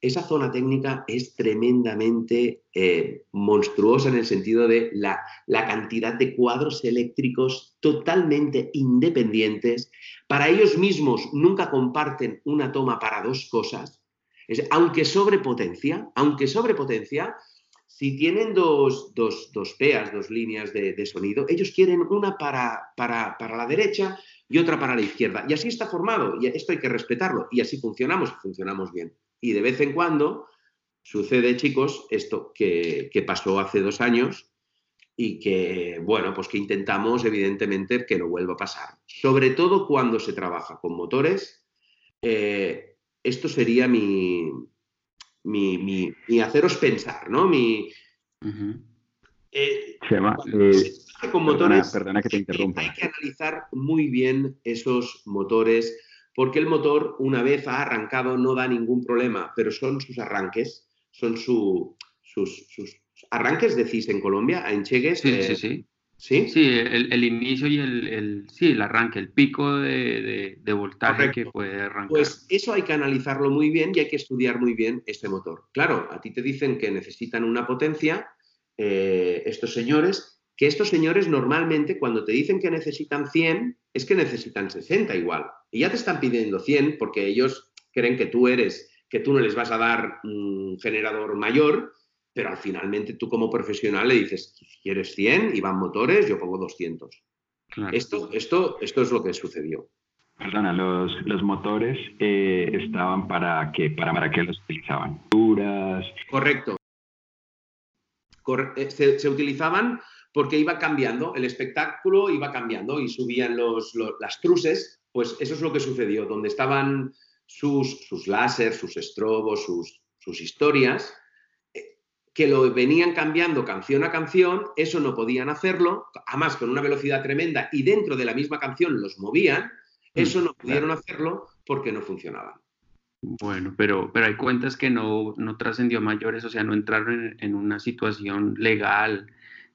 esa zona técnica es tremendamente eh, monstruosa en el sentido de la, cantidad de cuadros eléctricos totalmente independientes. Para ellos mismos nunca comparten una toma para dos cosas. aunque sobrepotencia, aunque sobrepotencia, si tienen dos, dos, peas, dos líneas de, sonido, ellos quieren una para la derecha y otra para la izquierda. Y así está formado, y esto hay que respetarlo, y así funcionamos, y funcionamos bien. Y de vez en cuando sucede, chicos, esto que, pasó hace dos años y que, bueno, pues que intentamos, evidentemente, que no vuelva a pasar. Sobre todo cuando se trabaja con motores. Eh, esto sería mi, mi, haceros pensar, ¿no? Mi, eh, eh, con motores, perdona que te interrumpa. Hay que analizar muy bien esos motores porque el motor una vez ha arrancado no da ningún problema, pero son sus arranques, son sus, arranques, decís en Colombia, a enchegues. Sí, sí, sí. Sí, sí el, inicio y el, sí, el arranque, el pico de, voltaje que puede arrancar. Pues eso hay que analizarlo muy bien y hay que estudiar muy bien este motor. Claro, a ti te dicen que necesitan una potencia, eh, estos señores, que estos señores normalmente cuando te dicen que necesitan 100, es que necesitan 60 igual. Y ya te están pidiendo 100 porque ellos creen que tú eres, que tú no les vas a dar un generador mayor, pero al finalmente tú como profesional le dices, quieres 100 y van motores, yo pongo 200. Esto, esto, esto es lo que sucedió. Perdona, los, los motores eh, estaban para qué, para, para qué los utilizaban. Duras. Correcto. Eh, se utilizaban porque iba cambiando, el espectáculo iba cambiando y subían los, las truces, pues eso es lo que sucedió, donde estaban sus, sus láser, sus estrobos, sus, sus historias. Que lo venían cambiando canción a canción, eso no podían hacerlo, además con una velocidad tremenda y dentro de la misma canción los movían, mm, eso no pudieron hacerlo porque no funcionaban. Bueno, pero, pero hay cuentas que no, no trascendió mayores, o sea, no entraron en, una situación legal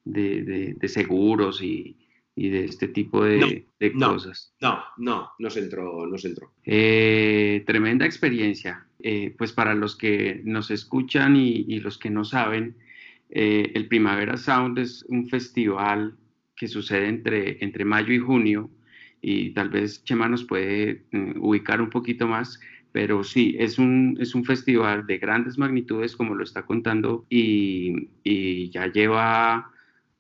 de, seguros y, de este tipo de, cosas. No, no, no se entró, no se entró. Eh, tremenda experiencia. Eh, pues para los que nos escuchan y, los que no saben, eh, el Primavera Sound es un festival que sucede entre, entre mayo y junio y tal vez Chema nos puede ubicar un poquito más pero sí, es un, es un festival de grandes magnitudes, como lo está contando, y, ya lleva,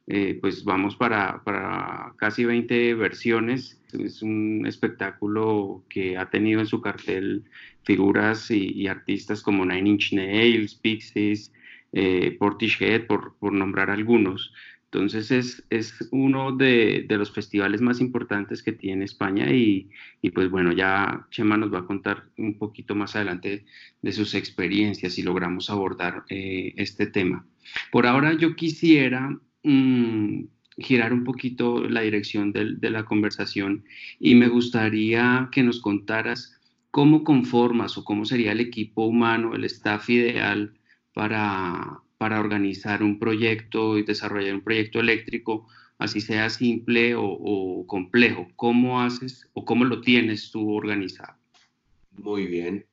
eh, pues vamos para, para, casi 20 versiones. Es un espectáculo que ha tenido en su cartel figuras y, artistas como Nine Inch Nails, Pixies, eh, Portishead, por, por nombrar algunos. Entonces es, es uno de, de, los festivales más importantes que tiene España y, y, pues bueno, ya Chema nos va a contar un poquito más adelante de sus experiencias y logramos abordar eh, este tema. Por ahora yo quisiera mm, girar un poquito la dirección de, la conversación y me gustaría que nos contaras cómo conformas o cómo sería el equipo humano, el staff ideal para, para organizar un proyecto y desarrollar un proyecto eléctrico, así sea simple o, complejo? ¿Cómo haces o cómo lo tienes tú organizado? Muy bien.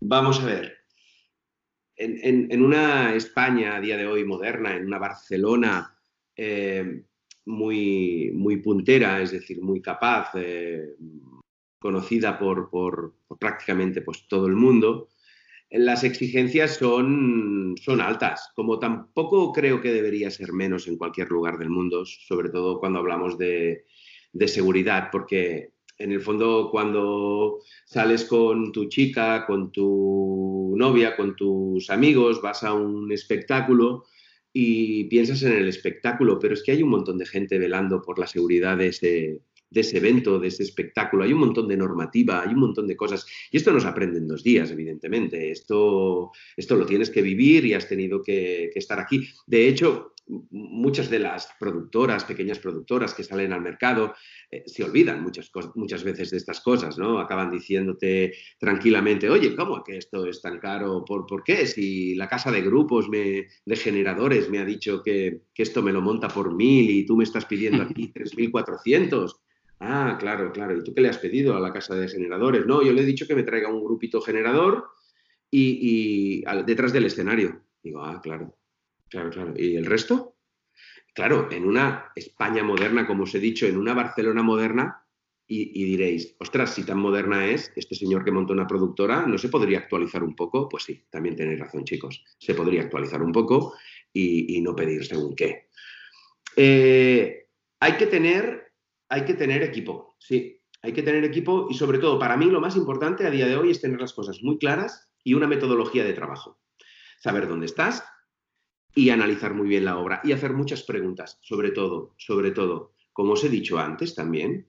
Vamos a ver. En, una España a día de hoy moderna, en una Barcelona eh, muy, muy puntera, es decir, muy capaz, eh, conocida por, por, prácticamente pues, todo el mundo, las exigencias son, son altas, como tampoco creo que debería ser menos en cualquier lugar del mundo, sobre todo cuando hablamos de, seguridad, porque en el fondo cuando sales con tu chica, con tu novia, con tus amigos, vas a un espectáculo y piensas en el espectáculo, pero es que hay un montón de gente velando por la seguridad de ese, ese evento, de ese espectáculo. Hay un montón de normativa, hay un montón de cosas. Y esto no se aprende en dos días, evidentemente. Esto, esto lo tienes que vivir y has tenido que, estar aquí. De hecho, muchas de las productoras, pequeñas productoras que salen al mercado, eh, se olvidan muchas, muchas veces de estas cosas, ¿no? Acaban diciéndote tranquilamente, oye, ¿cómo que esto es tan caro? ¿Por, ¿por qué? Si la casa de grupos me, de generadores me ha dicho que, que esto me lo monta por mil y tú me estás pidiendo aquí (laughs) 3.400. Ah, claro, claro. ¿Y tú qué le has pedido a la casa de generadores? No, yo le he dicho que me traiga un grupito generador y, detrás del escenario. Digo, ah, claro, claro, claro. ¿Y el resto? Claro, en una España moderna, como os he dicho, en una Barcelona moderna, y, diréis, ostras, si tan moderna es, este señor que montó una productora, ¿no se podría actualizar un poco? Pues sí, también tenéis razón, chicos. Se podría actualizar un poco y, no pedir según qué. Eh, hay que tener hay que tener equipo, sí, hay que tener equipo y sobre todo para mí lo más importante a día de hoy es tener las cosas muy claras y una metodología de trabajo. Saber dónde estás y analizar muy bien la obra y hacer muchas preguntas, sobre todo, sobre todo, como os he dicho antes también,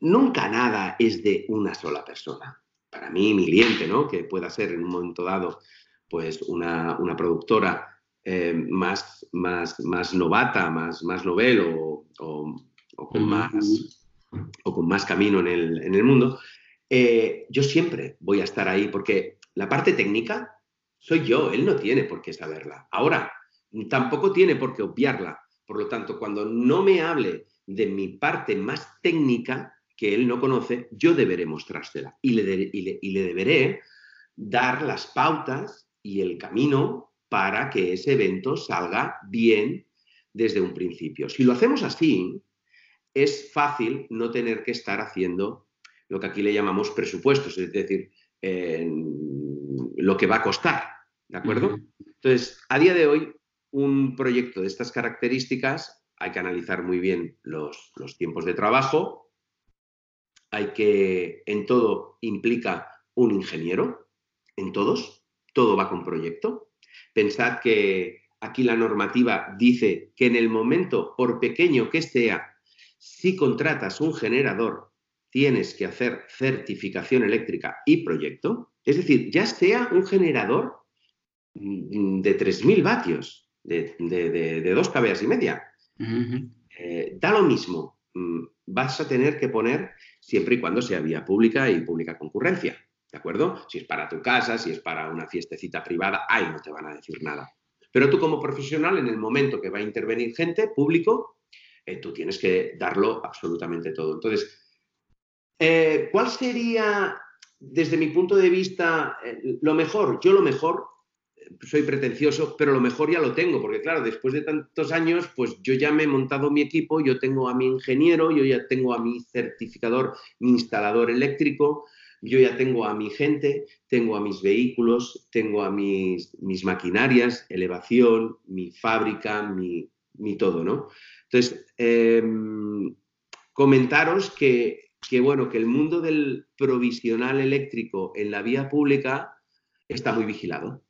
nunca nada es de una sola persona. Para mí, mi cliente, ¿no? Que pueda ser en un momento dado, pues una, productora eh, más, más, más novata, más, más novel o o con, más, o con más camino en el, mundo, eh, yo siempre voy a estar ahí porque la parte técnica soy yo, él no tiene por qué saberla. Ahora, tampoco tiene por qué obviarla. Por lo tanto, cuando no me hable de mi parte más técnica que él no conoce, yo deberé mostrársela y le, y le deberé dar las pautas y el camino para que ese evento salga bien desde un principio. Si lo hacemos así, es fácil no tener que estar haciendo lo que aquí le llamamos presupuestos, es decir, lo que va a costar, ¿de acuerdo? Entonces, a día de hoy, un proyecto de estas características hay que analizar muy bien los, los tiempos de trabajo, hay que, en todo implica un ingeniero, en todos, todo va con proyecto. Pensad que aquí la normativa dice que en el momento, por pequeño que sea, si contratas un generador, tienes que hacer certificación eléctrica y proyecto. Es decir, ya sea un generador mm, de 3.000 vatios, de, dos cabeas y media. Eh, da lo mismo. Mm, vas a tener que poner siempre y cuando sea vía pública y pública concurrencia. ¿De acuerdo? Si es para tu casa, si es para una fiestecita privada, ahí no te van a decir nada. Pero tú como profesional, en el momento que va a intervenir gente, público, eh, tú tienes que darlo absolutamente todo. Entonces, eh, ¿cuál sería, desde mi punto de vista, eh, lo mejor? Yo lo mejor, soy pretencioso, pero lo mejor ya lo tengo, porque claro, después de tantos años, pues yo ya me he montado mi equipo, yo tengo a mi ingeniero, yo ya tengo a mi certificador, mi instalador eléctrico, yo ya tengo a mi gente, tengo a mis vehículos, tengo a mis, mis maquinarias, elevación, mi fábrica, mi, todo, ¿no? Entonces, em, comentaros que, que, bueno, que el mundo del provisional eléctrico en la vía pública está muy vigilado,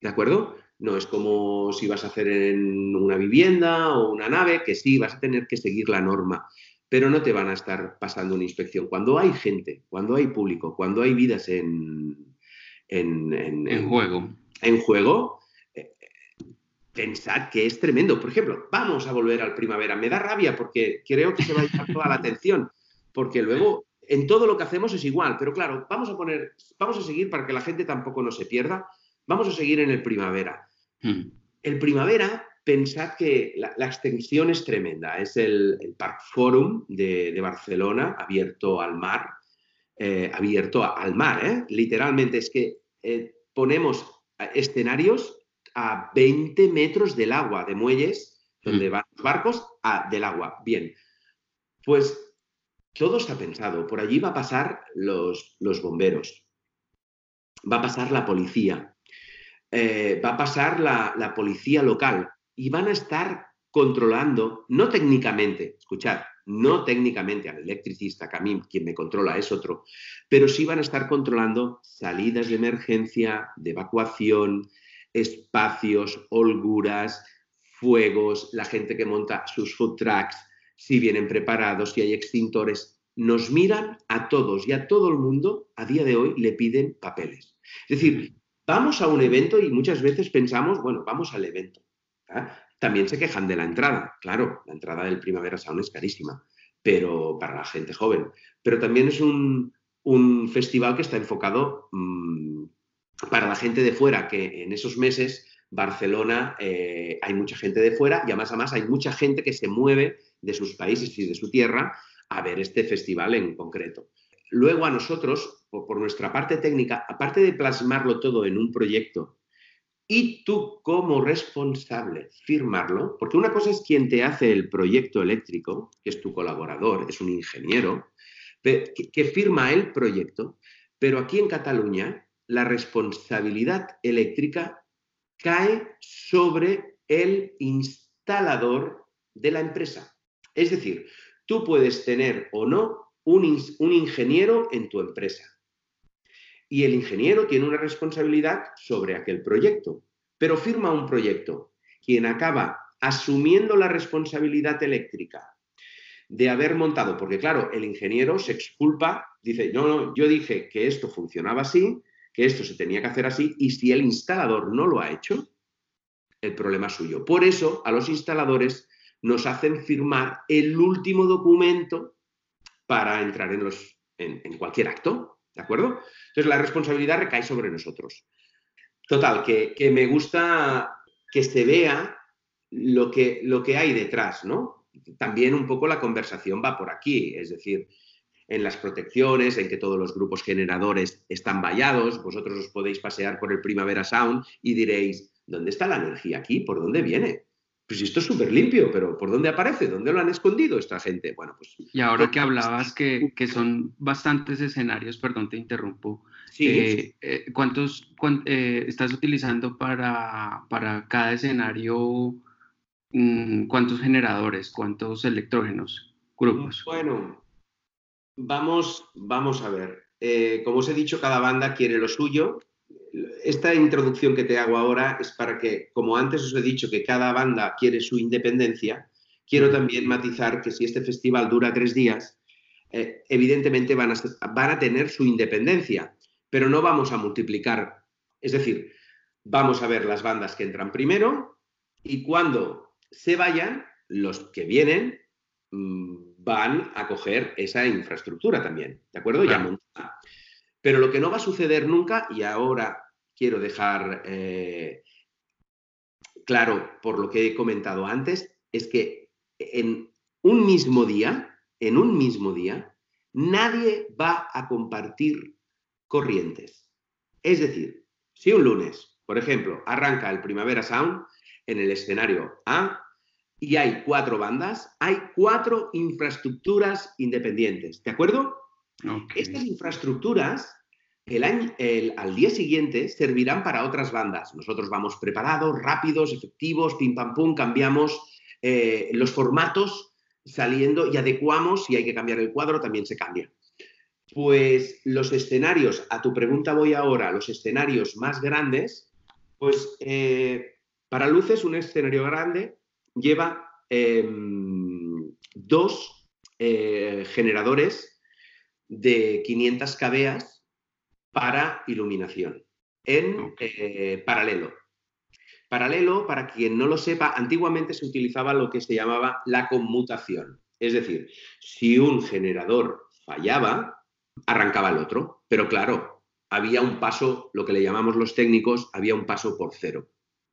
¿de acuerdo? No es como si vas a hacer en una vivienda o una nave, que sí, vas a tener que seguir la norma pero no te van a estar pasando una inspección. Cuando hay gente, cuando hay público, cuando hay vidas en, en, juego, en juego eh, pensad que es tremendo. Por ejemplo, vamos a volver al primavera. Me da rabia porque creo que se va a llevar toda la (laughs) atención, porque luego en todo lo que hacemos es igual, pero claro, vamos a poner, vamos a seguir para que la gente tampoco no se pierda, vamos a seguir en el primavera. Hmm. El primavera pensad que la, extensión es tremenda. Es el, Park Forum de, Barcelona, abierto al mar. Eh, abierto al mar, ¿eh? literalmente. Es que eh, ponemos escenarios a 20 metros del agua, de muelles, donde mm. van los barcos, a, del agua. Bien. Pues todo está pensado. Por allí va a pasar los, bomberos. Va a pasar la policía. va a pasar la, policía local, y van a estar controlando, no técnicamente, escuchad, no técnicamente al electricista, que a mí quien me controla es otro, pero sí van a estar controlando salidas de emergencia, de evacuación, espacios, holguras, fuegos, la gente que monta sus food trucks, si vienen preparados, si hay extintores. Nos miran a todos y a todo el mundo a día de hoy le piden papeles. Es decir, vamos a un evento y muchas veces pensamos, bueno, vamos al evento. También se quejan de la entrada. Claro, la entrada del Primavera Sound es carísima, pero para la gente joven. Pero también es un, festival que está enfocado mm, para la gente de fuera, que en esos meses Barcelona eh, hay mucha gente de fuera y además, además hay mucha gente que se mueve de sus países y de su tierra a ver este festival en concreto. Luego a nosotros, por nuestra parte técnica, aparte de plasmarlo todo en un proyecto y tú como responsable firmarlo, porque una cosa es quien te hace el proyecto eléctrico, que es tu colaborador, es un ingeniero, que, firma el proyecto, pero aquí en Cataluña la responsabilidad eléctrica cae sobre el instalador de la empresa. Es decir, tú puedes tener o no un, ingeniero en tu empresa y el ingeniero tiene una responsabilidad sobre aquel proyecto, pero firma un proyecto. Quien acaba asumiendo la responsabilidad eléctrica de haber montado, porque claro, el ingeniero se exculpa, dice, no, no, yo dije que esto funcionaba así, que esto se tenía que hacer así, y si el instalador no lo ha hecho, el problema es suyo. Por eso a los instaladores nos hacen firmar el último documento para entrar en, cualquier acto. ¿De acuerdo? Entonces la responsabilidad recae sobre nosotros. Total, que, me gusta que se vea lo que, lo que hay detrás, ¿no? También un poco la conversación va por aquí, es decir, en las protecciones, en que todos los grupos generadores están vallados, vosotros os podéis pasear por el Primavera Sound y diréis, ¿dónde está la energía aquí? ¿Por dónde viene? Pues esto es súper limpio, pero ¿por dónde aparece? ¿Dónde lo han escondido esta gente? Bueno, pues... Y ahora que hablabas que, son bastantes escenarios, perdón, te interrumpo. Sí. Eh, eh, ¿Cuántos eh, estás utilizando para, para cada escenario? Mm, ¿Cuántos generadores? ¿Cuántos electrógenos? Grupos. Bueno, vamos, vamos a ver. como os he dicho, cada banda quiere lo suyo esta introducción que te hago ahora es para que, como antes os he dicho que cada banda quiere su independencia, quiero también matizar que si este festival dura tres días, eh, evidentemente van a, van a tener su independencia, pero no vamos a multiplicar. Es decir, vamos a ver las bandas que entran primero y cuando se vayan, los que vienen mm, van a coger esa infraestructura también, ¿de acuerdo? Ya Pero lo que no va a suceder nunca, y ahora quiero dejar eh, claro por lo que he comentado antes, es que en un mismo día, en un mismo día, nadie va a compartir corrientes. Es decir, si un lunes, por ejemplo, arranca el Primavera Sound en el escenario A y hay cuatro bandas, hay cuatro infraestructuras independientes, ¿de acuerdo? Estas infraestructuras al día siguiente servirán para otras bandas. Nosotros vamos preparados, rápidos, efectivos, pim pam pum, cambiamos eh, los formatos saliendo y adecuamos, si hay que cambiar el cuadro, también se cambia. Pues los escenarios, a tu pregunta voy ahora, los escenarios más grandes, pues eh, para luces un escenario grande lleva em, dos eh, generadores de 500 kVA para iluminación en eh, paralelo. Paralelo, para quien no lo sepa, antiguamente se utilizaba lo que se llamaba la conmutación. Es decir, si un generador fallaba, arrancaba el otro. Pero claro, había un paso, lo que le llamamos los técnicos, había un paso por cero.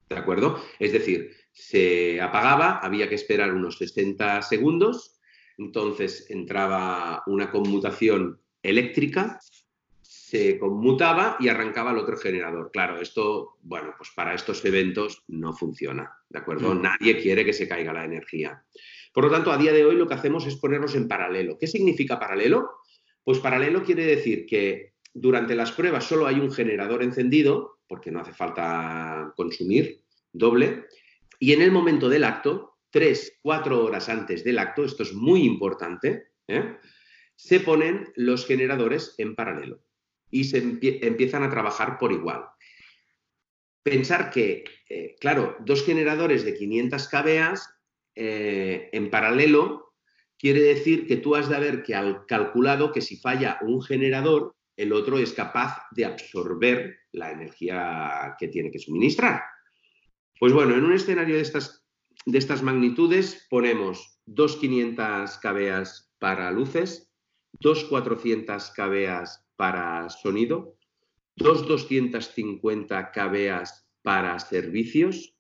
¿De acuerdo? Es decir, se apagaba, había que esperar unos 60 segundos, entonces entraba una conmutación eléctrica se conmutaba y arrancaba el otro generador. Claro, esto, bueno, pues para estos eventos no funciona, ¿de acuerdo? Mm. Nadie quiere que se caiga la energía. Por lo tanto, a día de hoy lo que hacemos es ponerlos en paralelo. ¿Qué significa paralelo? Pues paralelo quiere decir que durante las pruebas solo hay un generador encendido, porque no hace falta consumir doble, y en el momento del acto, tres, cuatro horas antes del acto, esto es muy importante, ¿eh? se ponen los generadores en paralelo y se empiezan a trabajar por igual. Pensar que, eh, claro, dos generadores de 500 kVA eh, en paralelo quiere decir que tú has de haber calculado que si falla un generador, el otro es capaz de absorber la energía que tiene que suministrar. Pues bueno, en un escenario de estas, de estas magnitudes ponemos dos 500 kVA para luces, dos 400 kVA para sonido, dos 250 kVA para servicios,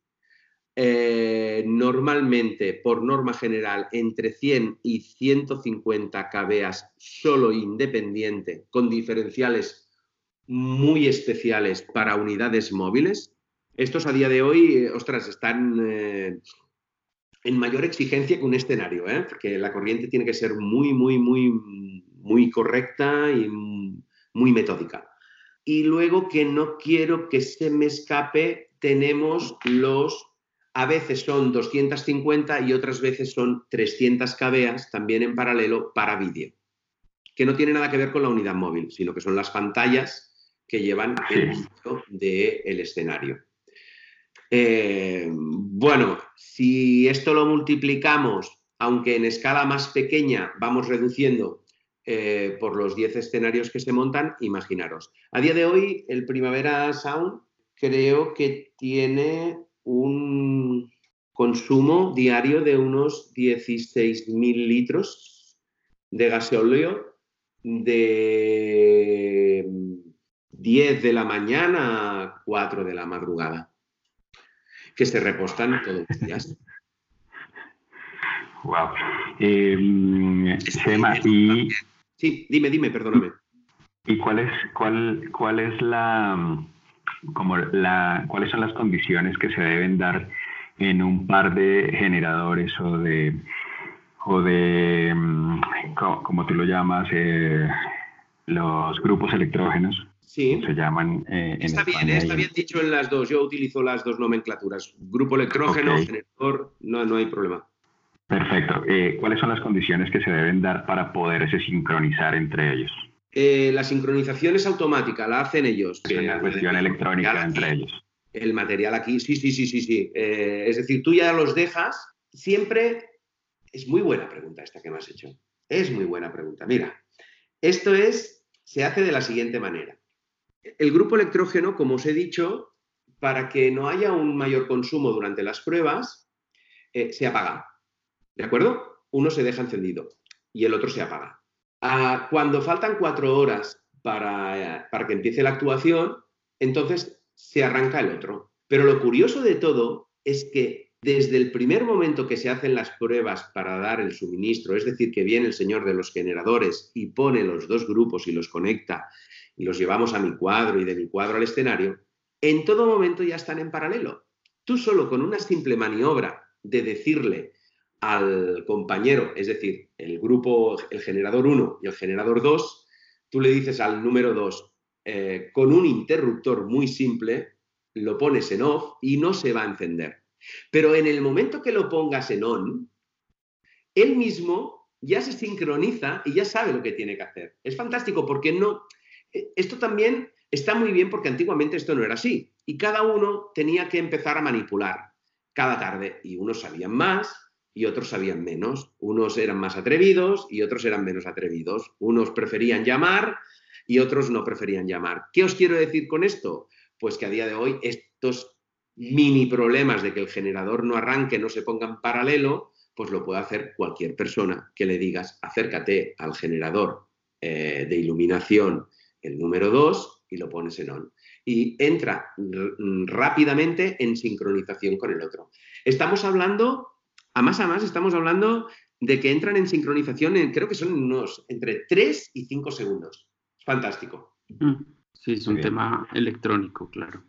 eh, normalmente, por norma general, entre 100 y 150 kVA solo independiente, con diferenciales muy especiales para unidades móviles. Estos a día de hoy, eh, ostras, están eh, en mayor exigencia que un escenario, porque la corriente tiene que ser muy, muy, muy, muy correcta y muy metódica. Y luego que no quiero que se me escape, tenemos los, a veces son 250 y otras veces son 300 kVA también en paralelo para vídeo, que no tiene nada que ver con la unidad móvil, sino que son las pantallas que llevan el vídeo del escenario. Eh, bueno, si esto lo multiplicamos, aunque en escala más pequeña vamos reduciendo eh, por los 10 escenarios que se montan, imaginaros. A día de hoy, el Primavera Sound creo que tiene un consumo diario de unos 16.000 litros de gasóleo de 10 de la mañana a 4 de la madrugada, que se repostan todos los días. Wow. Eh, y Sí, dime, dime, perdóname. ¿Y cuál es, cuál, cuál es la, como la, cuáles son las condiciones que se deben dar en un par de generadores o de, o de, mm, como tú lo llamas, eh, los grupos electrógenos? Sí. Se llaman. Eh, está bien, está bien dicho en las dos. Yo utilizo las dos nomenclaturas. Grupo electrógeno, generador, no, no hay problema. Perfecto. Eh, ¿Cuáles son las condiciones que se deben dar para poderse sincronizar entre ellos? Eh, la sincronización es automática, la hacen ellos. Es una cuestión electrónica entre ellos. El material aquí, sí, sí, sí, sí, sí. Eh, es decir, tú ya los dejas, siempre... Es muy buena pregunta esta que me has hecho. Es muy buena pregunta. Mira, esto es, se hace de la siguiente manera. El grupo electrógeno, como os he dicho, para que no haya un mayor consumo durante las pruebas, eh, se apaga. ¿De acuerdo? Uno se deja encendido y el otro se apaga. Ah, cuando faltan cuatro horas para, para que empiece la actuación, entonces se arranca el otro. Pero lo curioso de todo es que desde el primer momento que se hacen las pruebas para dar el suministro, es decir, que viene el señor de los generadores y pone los dos grupos y los conecta y los llevamos a mi cuadro y de mi cuadro al escenario, en todo momento ya están en paralelo. Tú solo con una simple maniobra de decirle al compañero, es decir, el grupo, el generador 1 y el generador 2, tú le dices al número 2, eh, con un interruptor muy simple, lo pones en off y no se va a encender. Pero en el momento que lo pongas en on, él mismo ya se sincroniza y ya sabe lo que tiene que hacer. Es fantástico porque no... Eh, esto también está muy bien porque antiguamente esto no era así y cada uno tenía que empezar a manipular cada tarde y unos sabían más y otros sabían menos. Unos eran más atrevidos y otros eran menos atrevidos. Unos preferían llamar y otros no preferían llamar. ¿Qué os quiero decir con esto? Pues que a día de hoy estos mini problemas de que el generador no arranque, no se ponga en paralelo, pues lo puede hacer cualquier persona que le digas acércate al generador eh, de iluminación, el número 2, y lo pones en on. Y entra rápidamente en sincronización con el otro. Estamos hablando, a más a más, estamos hablando de que entran en sincronización, en, creo que son unos entre 3 y 5 segundos. Fantástico. Mm, sí, es un tema electrónico, claro.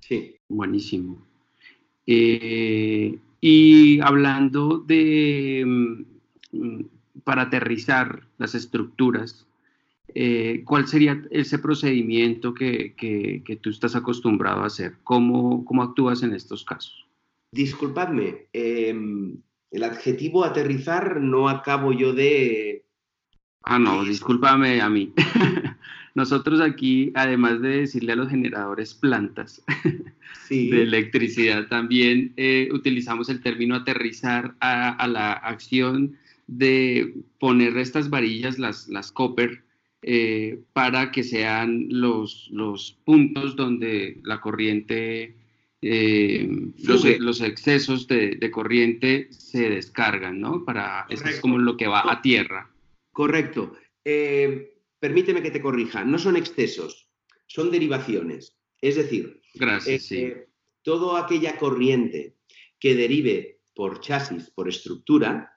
Sí. Buenísimo. Eh, y hablando de, mm, para aterrizar las estructuras, eh, ¿cuál sería ese procedimiento que, tú estás acostumbrado a hacer? ¿Cómo, cómo actúas en estos casos? Disculpadme, em, el adjetivo aterrizar no acabo yo de... Ah, no, discúlpame a mí. (laughs) Nosotros aquí, además de decirle a los generadores plantas (laughs) de electricidad, también eh, utilizamos el término aterrizar a, la acción de poner estas varillas, las, las copper, eh, para que sean los, los puntos donde la corriente, eh, los, excesos de, corriente se descargan, ¿no? Para, es como lo que va a tierra. Correcto permíteme que te corrija, no son excesos, son derivaciones. Es decir, Gracias, eh, toda aquella corriente que derive por chasis, por estructura,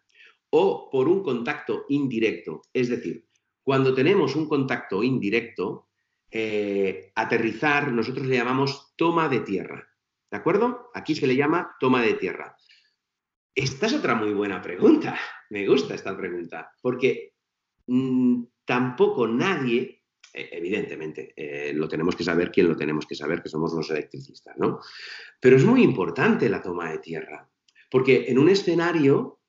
o por un contacto indirecto. Es decir, cuando tenemos un contacto indirecto, eh, aterrizar, nosotros le llamamos toma de tierra. ¿De acuerdo? Aquí se le llama toma de tierra. Esta es otra muy buena pregunta. (laughs) Me gusta esta pregunta, porque mm, tampoco nadie, eh, evidentemente, eh, lo tenemos que saber quién lo tenemos que saber, que somos los electricistas, ¿no? Pero es muy importante la toma de tierra, porque en un escenario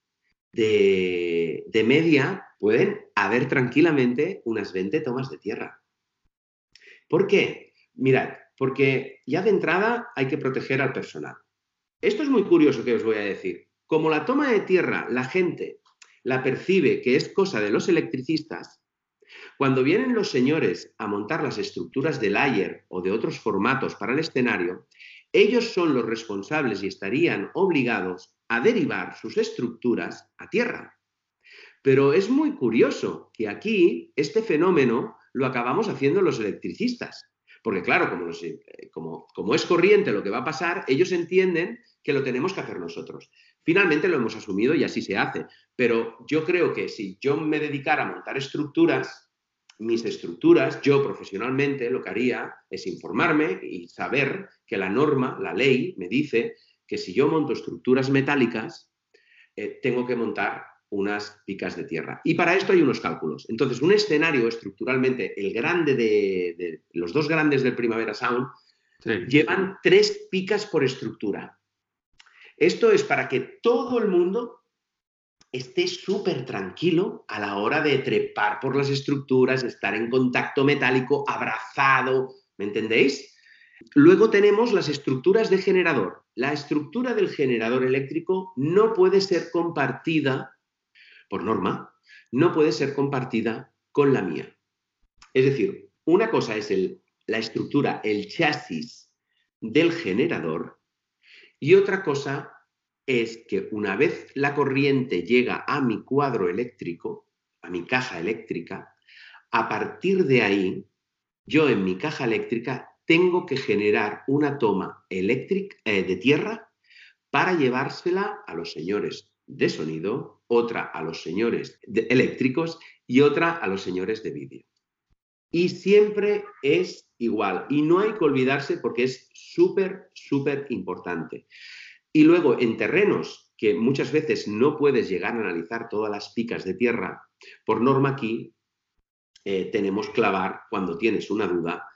de, de media pueden haber tranquilamente unas 20 tomas de tierra. ¿Por qué? Mirad, porque ya de entrada hay que proteger al personal. Esto es muy curioso que os voy a decir. Como la toma de tierra la gente la percibe que es cosa de los electricistas, cuando vienen los señores a montar las estructuras de layer o de otros formatos para el escenario, ellos son los responsables y estarían obligados a derivar sus estructuras a tierra. Pero es muy curioso que aquí este fenómeno lo acabamos haciendo los electricistas. Porque claro, como, como, como, es corriente lo que va a pasar, ellos entienden que lo tenemos que hacer nosotros. Finalmente lo hemos asumido y así se hace. Pero yo creo que si yo me dedicara a montar estructuras, mis estructuras, yo profesionalmente lo que haría es informarme y saber que la norma, la ley, me dice que si yo monto estructuras metálicas, eh, tengo que montar unas picas de tierra. Y para esto hay unos cálculos. Entonces, un escenario estructuralmente, el grande de, los dos grandes del Primavera Sound, llevan tres picas por estructura. Esto es para que todo el mundo esté súper tranquilo a la hora de trepar por las estructuras, estar en contacto metálico, abrazado, ¿me entendéis? Luego tenemos las estructuras de generador. La estructura del generador eléctrico no puede ser compartida, por norma, no puede ser compartida con la mía. Es decir, una cosa es el, la estructura, el chasis del generador y otra cosa es que una vez la corriente llega a mi cuadro eléctrico, a mi caja eléctrica, a partir de ahí, yo en mi caja eléctrica tengo que generar una toma eléctrica eh, de tierra para llevársela a los señores de sonido, otra a los señores eléctricos y otra a los señores de vídeo. Y siempre es igual. Y no hay que olvidarse porque es súper, súper importante. Y luego en terrenos que muchas veces no puedes llegar a analizar todas las picas de tierra, por norma aquí eh, tenemos clavar, cuando tienes una duda,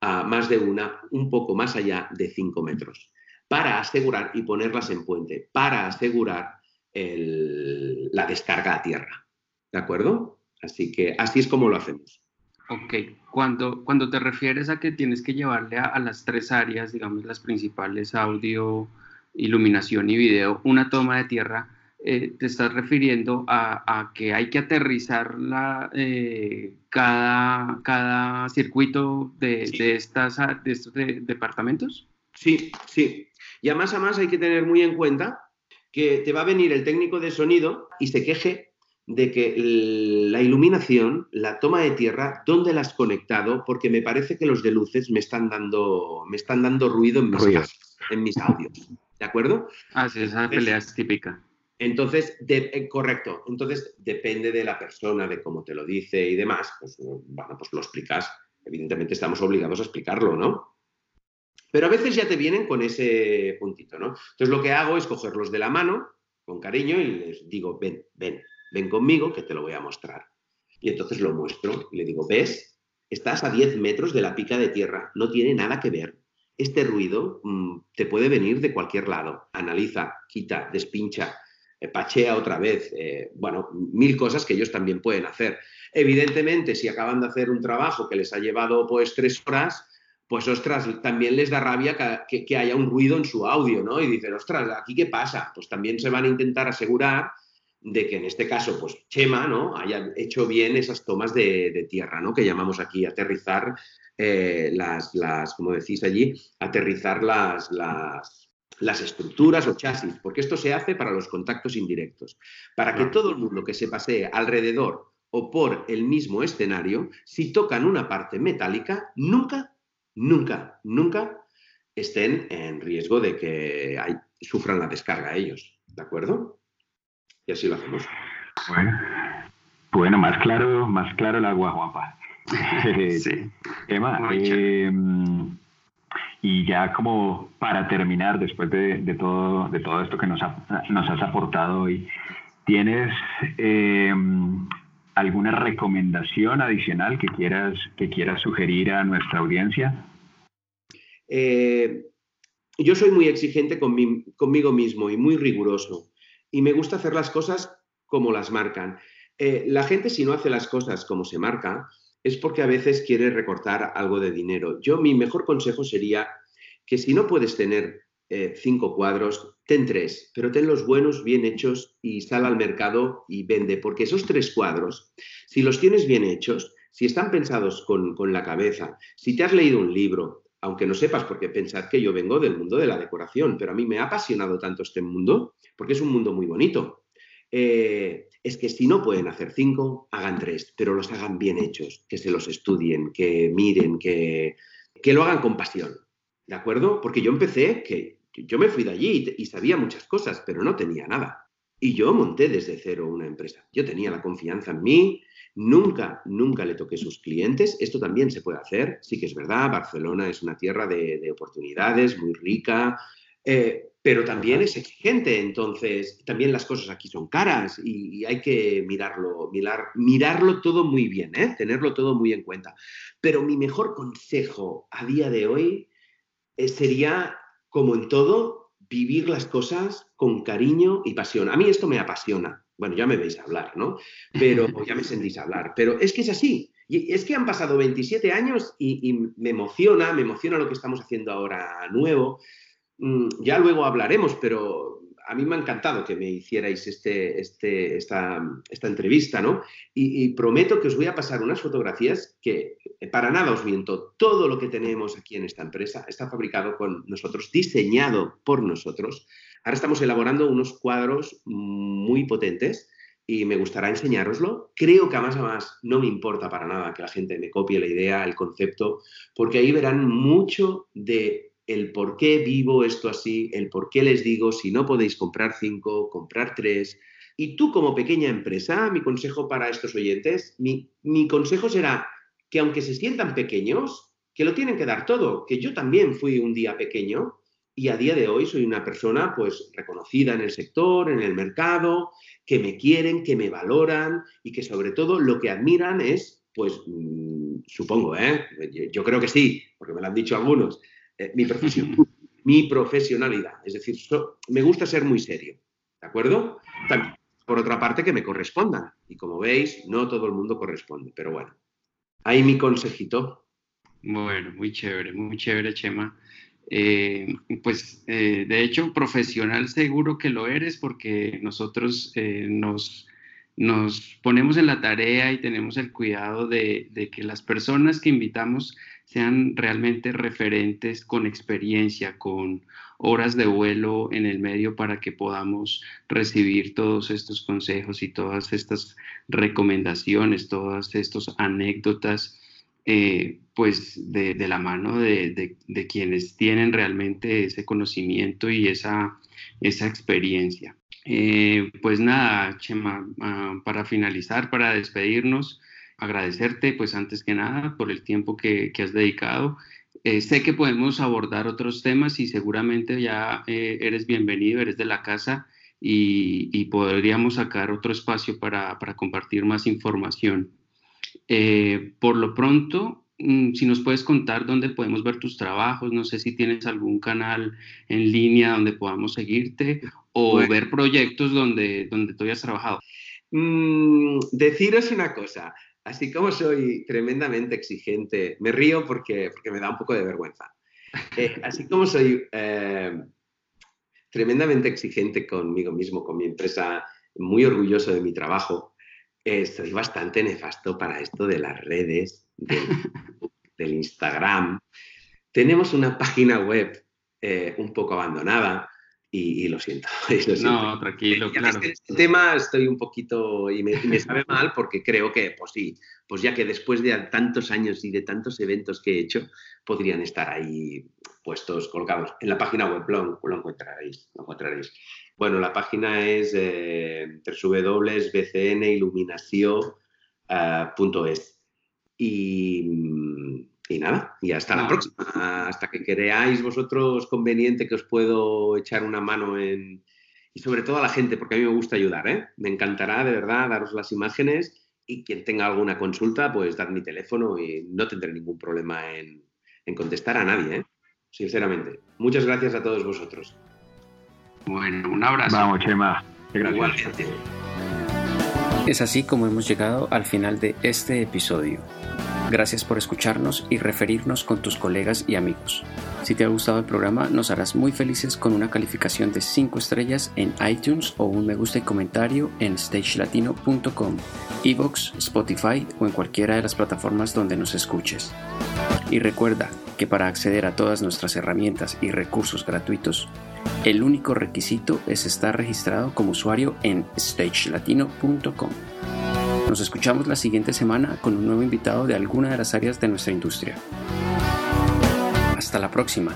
a más de una, un poco más allá de 5 metros, para asegurar y ponerlas en puente, para asegurar la descarga a tierra. ¿De acuerdo? Así que así es como lo hacemos. Ok, cuando, cuando te refieres a que tienes que llevarle a, las tres áreas, digamos las principales, audio, iluminación y video, una toma de tierra, eh, te estás refiriendo a, que hay que aterrizar la, eh, cada, cada circuito de, estas, de estos departamentos? Sí, sí. Y a más a más hay que tener muy en cuenta que te va a venir el técnico de sonido y se queje de que la iluminación, la toma de tierra, ¿dónde la has conectado? Porque me parece que los de luces me están dando, me están dando ruido en mis, en mis audios. ¿De acuerdo? Ah, sí, esa pelea es típica. Entonces, eh, correcto. Entonces, depende de la persona, de cómo te lo dice y demás. Pues, bueno, pues lo explicas. Evidentemente estamos obligados a explicarlo, ¿no? Pero a veces ya te vienen con ese puntito, ¿no? Entonces, lo que hago es cogerlos de la mano, con cariño, y les digo, ven, ven, ven conmigo que te lo voy a mostrar. Y entonces lo muestro y le digo, ¿ves? Estás a 10 metros de la pica de tierra, no tiene nada que ver. Este ruido mm, te puede venir de cualquier lado. Analiza, quita, despincha, eh, pachea otra vez. Eh, bueno, mil cosas que ellos también pueden hacer. Evidentemente, si acaban de hacer un trabajo que les ha llevado pues tres horas, pues ostras, también les da rabia que, que, haya un ruido en su audio, ¿no? Y dicen, ostras, ¿aquí qué pasa? Pues también se van a intentar asegurar de que en este caso, pues Chema, ¿no? Haya hecho bien esas tomas de, tierra, ¿no? Que llamamos aquí aterrizar eh, las, las, como decís allí, aterrizar las, las, las estructuras o chasis, porque esto se hace para los contactos indirectos, para que todo el mundo que se pasee alrededor o por el mismo escenario, si tocan una parte metálica, nunca, nunca, nunca estén en riesgo de que sufran la descarga ellos, ¿de acuerdo? Y así lo hacemos. Bueno, más claro, más claro el agua, guapa. (laughs) sí. Emma, em, y ya como para terminar, después de, todo, de todo esto que nos, nos has aportado hoy, ¿tienes em, alguna recomendación adicional que quieras, que quieras sugerir a nuestra audiencia? Eh, yo soy muy exigente conmigo mismo y muy riguroso y me gusta hacer las cosas como las marcan. Eh, la gente si no hace las cosas como se marca es porque a veces quiere recortar algo de dinero. Yo mi mejor consejo sería que si no puedes tener eh, cinco cuadros, ten tres, pero ten los buenos, bien hechos y sal al mercado y vende, porque esos tres cuadros, si los tienes bien hechos, si están pensados con, con la cabeza, si te has leído un libro, aunque no sepas, porque pensad que yo vengo del mundo de la decoración, pero a mí me ha apasionado tanto este mundo, porque es un mundo muy bonito. Eh, es que si no pueden hacer cinco, hagan tres, pero los hagan bien hechos, que se los estudien, que miren, que, que lo hagan con pasión, ¿de acuerdo? Porque yo empecé, que yo me fui de allí y sabía muchas cosas, pero no tenía nada. Y yo monté desde cero una empresa. Yo tenía la confianza en mí, Nunca, nunca le toqué sus clientes. Esto también se puede hacer. Sí que es verdad, Barcelona es una tierra de, oportunidades, muy rica, eh, pero también es exigente. Entonces, también las cosas aquí son caras y, hay que mirarlo, mirar, mirarlo todo muy bien, ¿eh? tenerlo todo muy en cuenta. Pero mi mejor consejo a día de hoy eh, sería, como en todo, vivir las cosas con cariño y pasión. A mí esto me apasiona. Bueno, ya me veis hablar, ¿no? Pero (laughs) ya me sentís hablar. Pero es que es así. Y es que han pasado 27 años y, me emociona, me emociona lo que estamos haciendo ahora nuevo. Mm, ya luego hablaremos, pero a mí me ha encantado que me hicierais este, este, esta, entrevista, ¿no? Y, prometo que os voy a pasar unas fotografías que, eh, para nada os miento, todo lo que tenemos aquí en esta empresa está fabricado con nosotros, diseñado por nosotros. Ahora estamos elaborando unos cuadros muy potentes y me gustará enseñároslo. Creo que a más a más no me importa para nada que la gente me copie la idea, el concepto, porque ahí verán mucho de el por qué vivo esto así, el por qué les digo si no podéis comprar cinco, comprar tres. Y tú como pequeña empresa, mi consejo para estos oyentes, mi, consejo será que aunque se sientan pequeños, que lo tienen que dar todo, que yo también fui un día pequeño y a día de hoy soy una persona pues reconocida en el sector, en el mercado, que me quieren, que me valoran y que sobre todo lo que admiran es, pues mm, supongo, ¿eh? yo creo que sí, porque me lo han dicho algunos, eh, mi profesión, (laughs) mi profesionalidad. Es decir, me gusta ser muy serio, ¿de acuerdo? También, por otra parte, que me correspondan. Y como veis, no todo el mundo corresponde, pero bueno, ahí mi consejito. Bueno, muy chévere, muy chévere, Chema. Eh, pues eh, de hecho, profesional seguro que lo eres porque nosotros nos, nos ponemos en la tarea y tenemos el cuidado de, de, que las personas que invitamos sean realmente referentes con experiencia, con horas de vuelo en el medio para que podamos recibir todos estos consejos y todas estas recomendaciones, todas estas anécdotas, eh, pues de, la mano de, quienes tienen realmente ese conocimiento y esa, experiencia. Eh, pues nada, Chema, ah, para finalizar, para despedirnos, agradecerte, pues antes que nada, por el tiempo que, has dedicado. Eh, sé que podemos abordar otros temas y seguramente ya eh, eres bienvenido, eres de la casa y, podríamos sacar otro espacio para, compartir más información. Eh, por lo pronto, mm, si nos puedes contar dónde podemos ver tus trabajos, no sé si tienes algún canal en línea donde podamos seguirte o ver proyectos donde, donde tú hayas trabajado. Mm, deciros una cosa, así como soy tremendamente exigente, me río porque, porque me da un poco de vergüenza. Eh, así como soy eh, tremendamente exigente conmigo mismo, con mi empresa, muy orgulloso de mi trabajo, eh, soy bastante nefasto para esto de las redes, del, (laughs) Instagram. Tenemos una página web un poco abandonada (laughs) y, lo, siento, No, tranquilo, claro. En este tema estoy un poquito y me, sabe mal porque creo que, pues sí, pues ya que después de tantos años y de tantos eventos que he hecho, podrían estar ahí puestos, colocados. En la página web lo, encontraréis, lo encontraréis. Bueno, la página es eh, www.bcniluminacio.es. Y y nada, y hasta la próxima. Hasta que creáis vosotros conveniente que os puedo echar una mano en. Y sobre todo a la gente, porque a mí me gusta ayudar, ¿eh? Me encantará de verdad daros las imágenes y quien tenga alguna consulta, pues dar mi teléfono y no tendré ningún problema en, contestar a nadie, ¿eh? Sinceramente. Muchas gracias a todos vosotros. Bueno, un abrazo. Vamos, Chema. Gracias. Es así como hemos llegado al final de este episodio. Gracias por escucharnos y referirnos con tus colegas y amigos. Si te ha gustado el programa, nos harás muy felices con una calificación de 5 estrellas en iTunes o un me gusta y comentario en stagelatino.com, Evox, Spotify o en cualquiera de las plataformas donde nos escuches. Y recuerda que para acceder a todas nuestras herramientas y recursos gratuitos, el único requisito es estar registrado como usuario en stagelatino.com. Nos escuchamos la siguiente semana con un nuevo invitado de alguna de las áreas de nuestra industria. Hasta la próxima.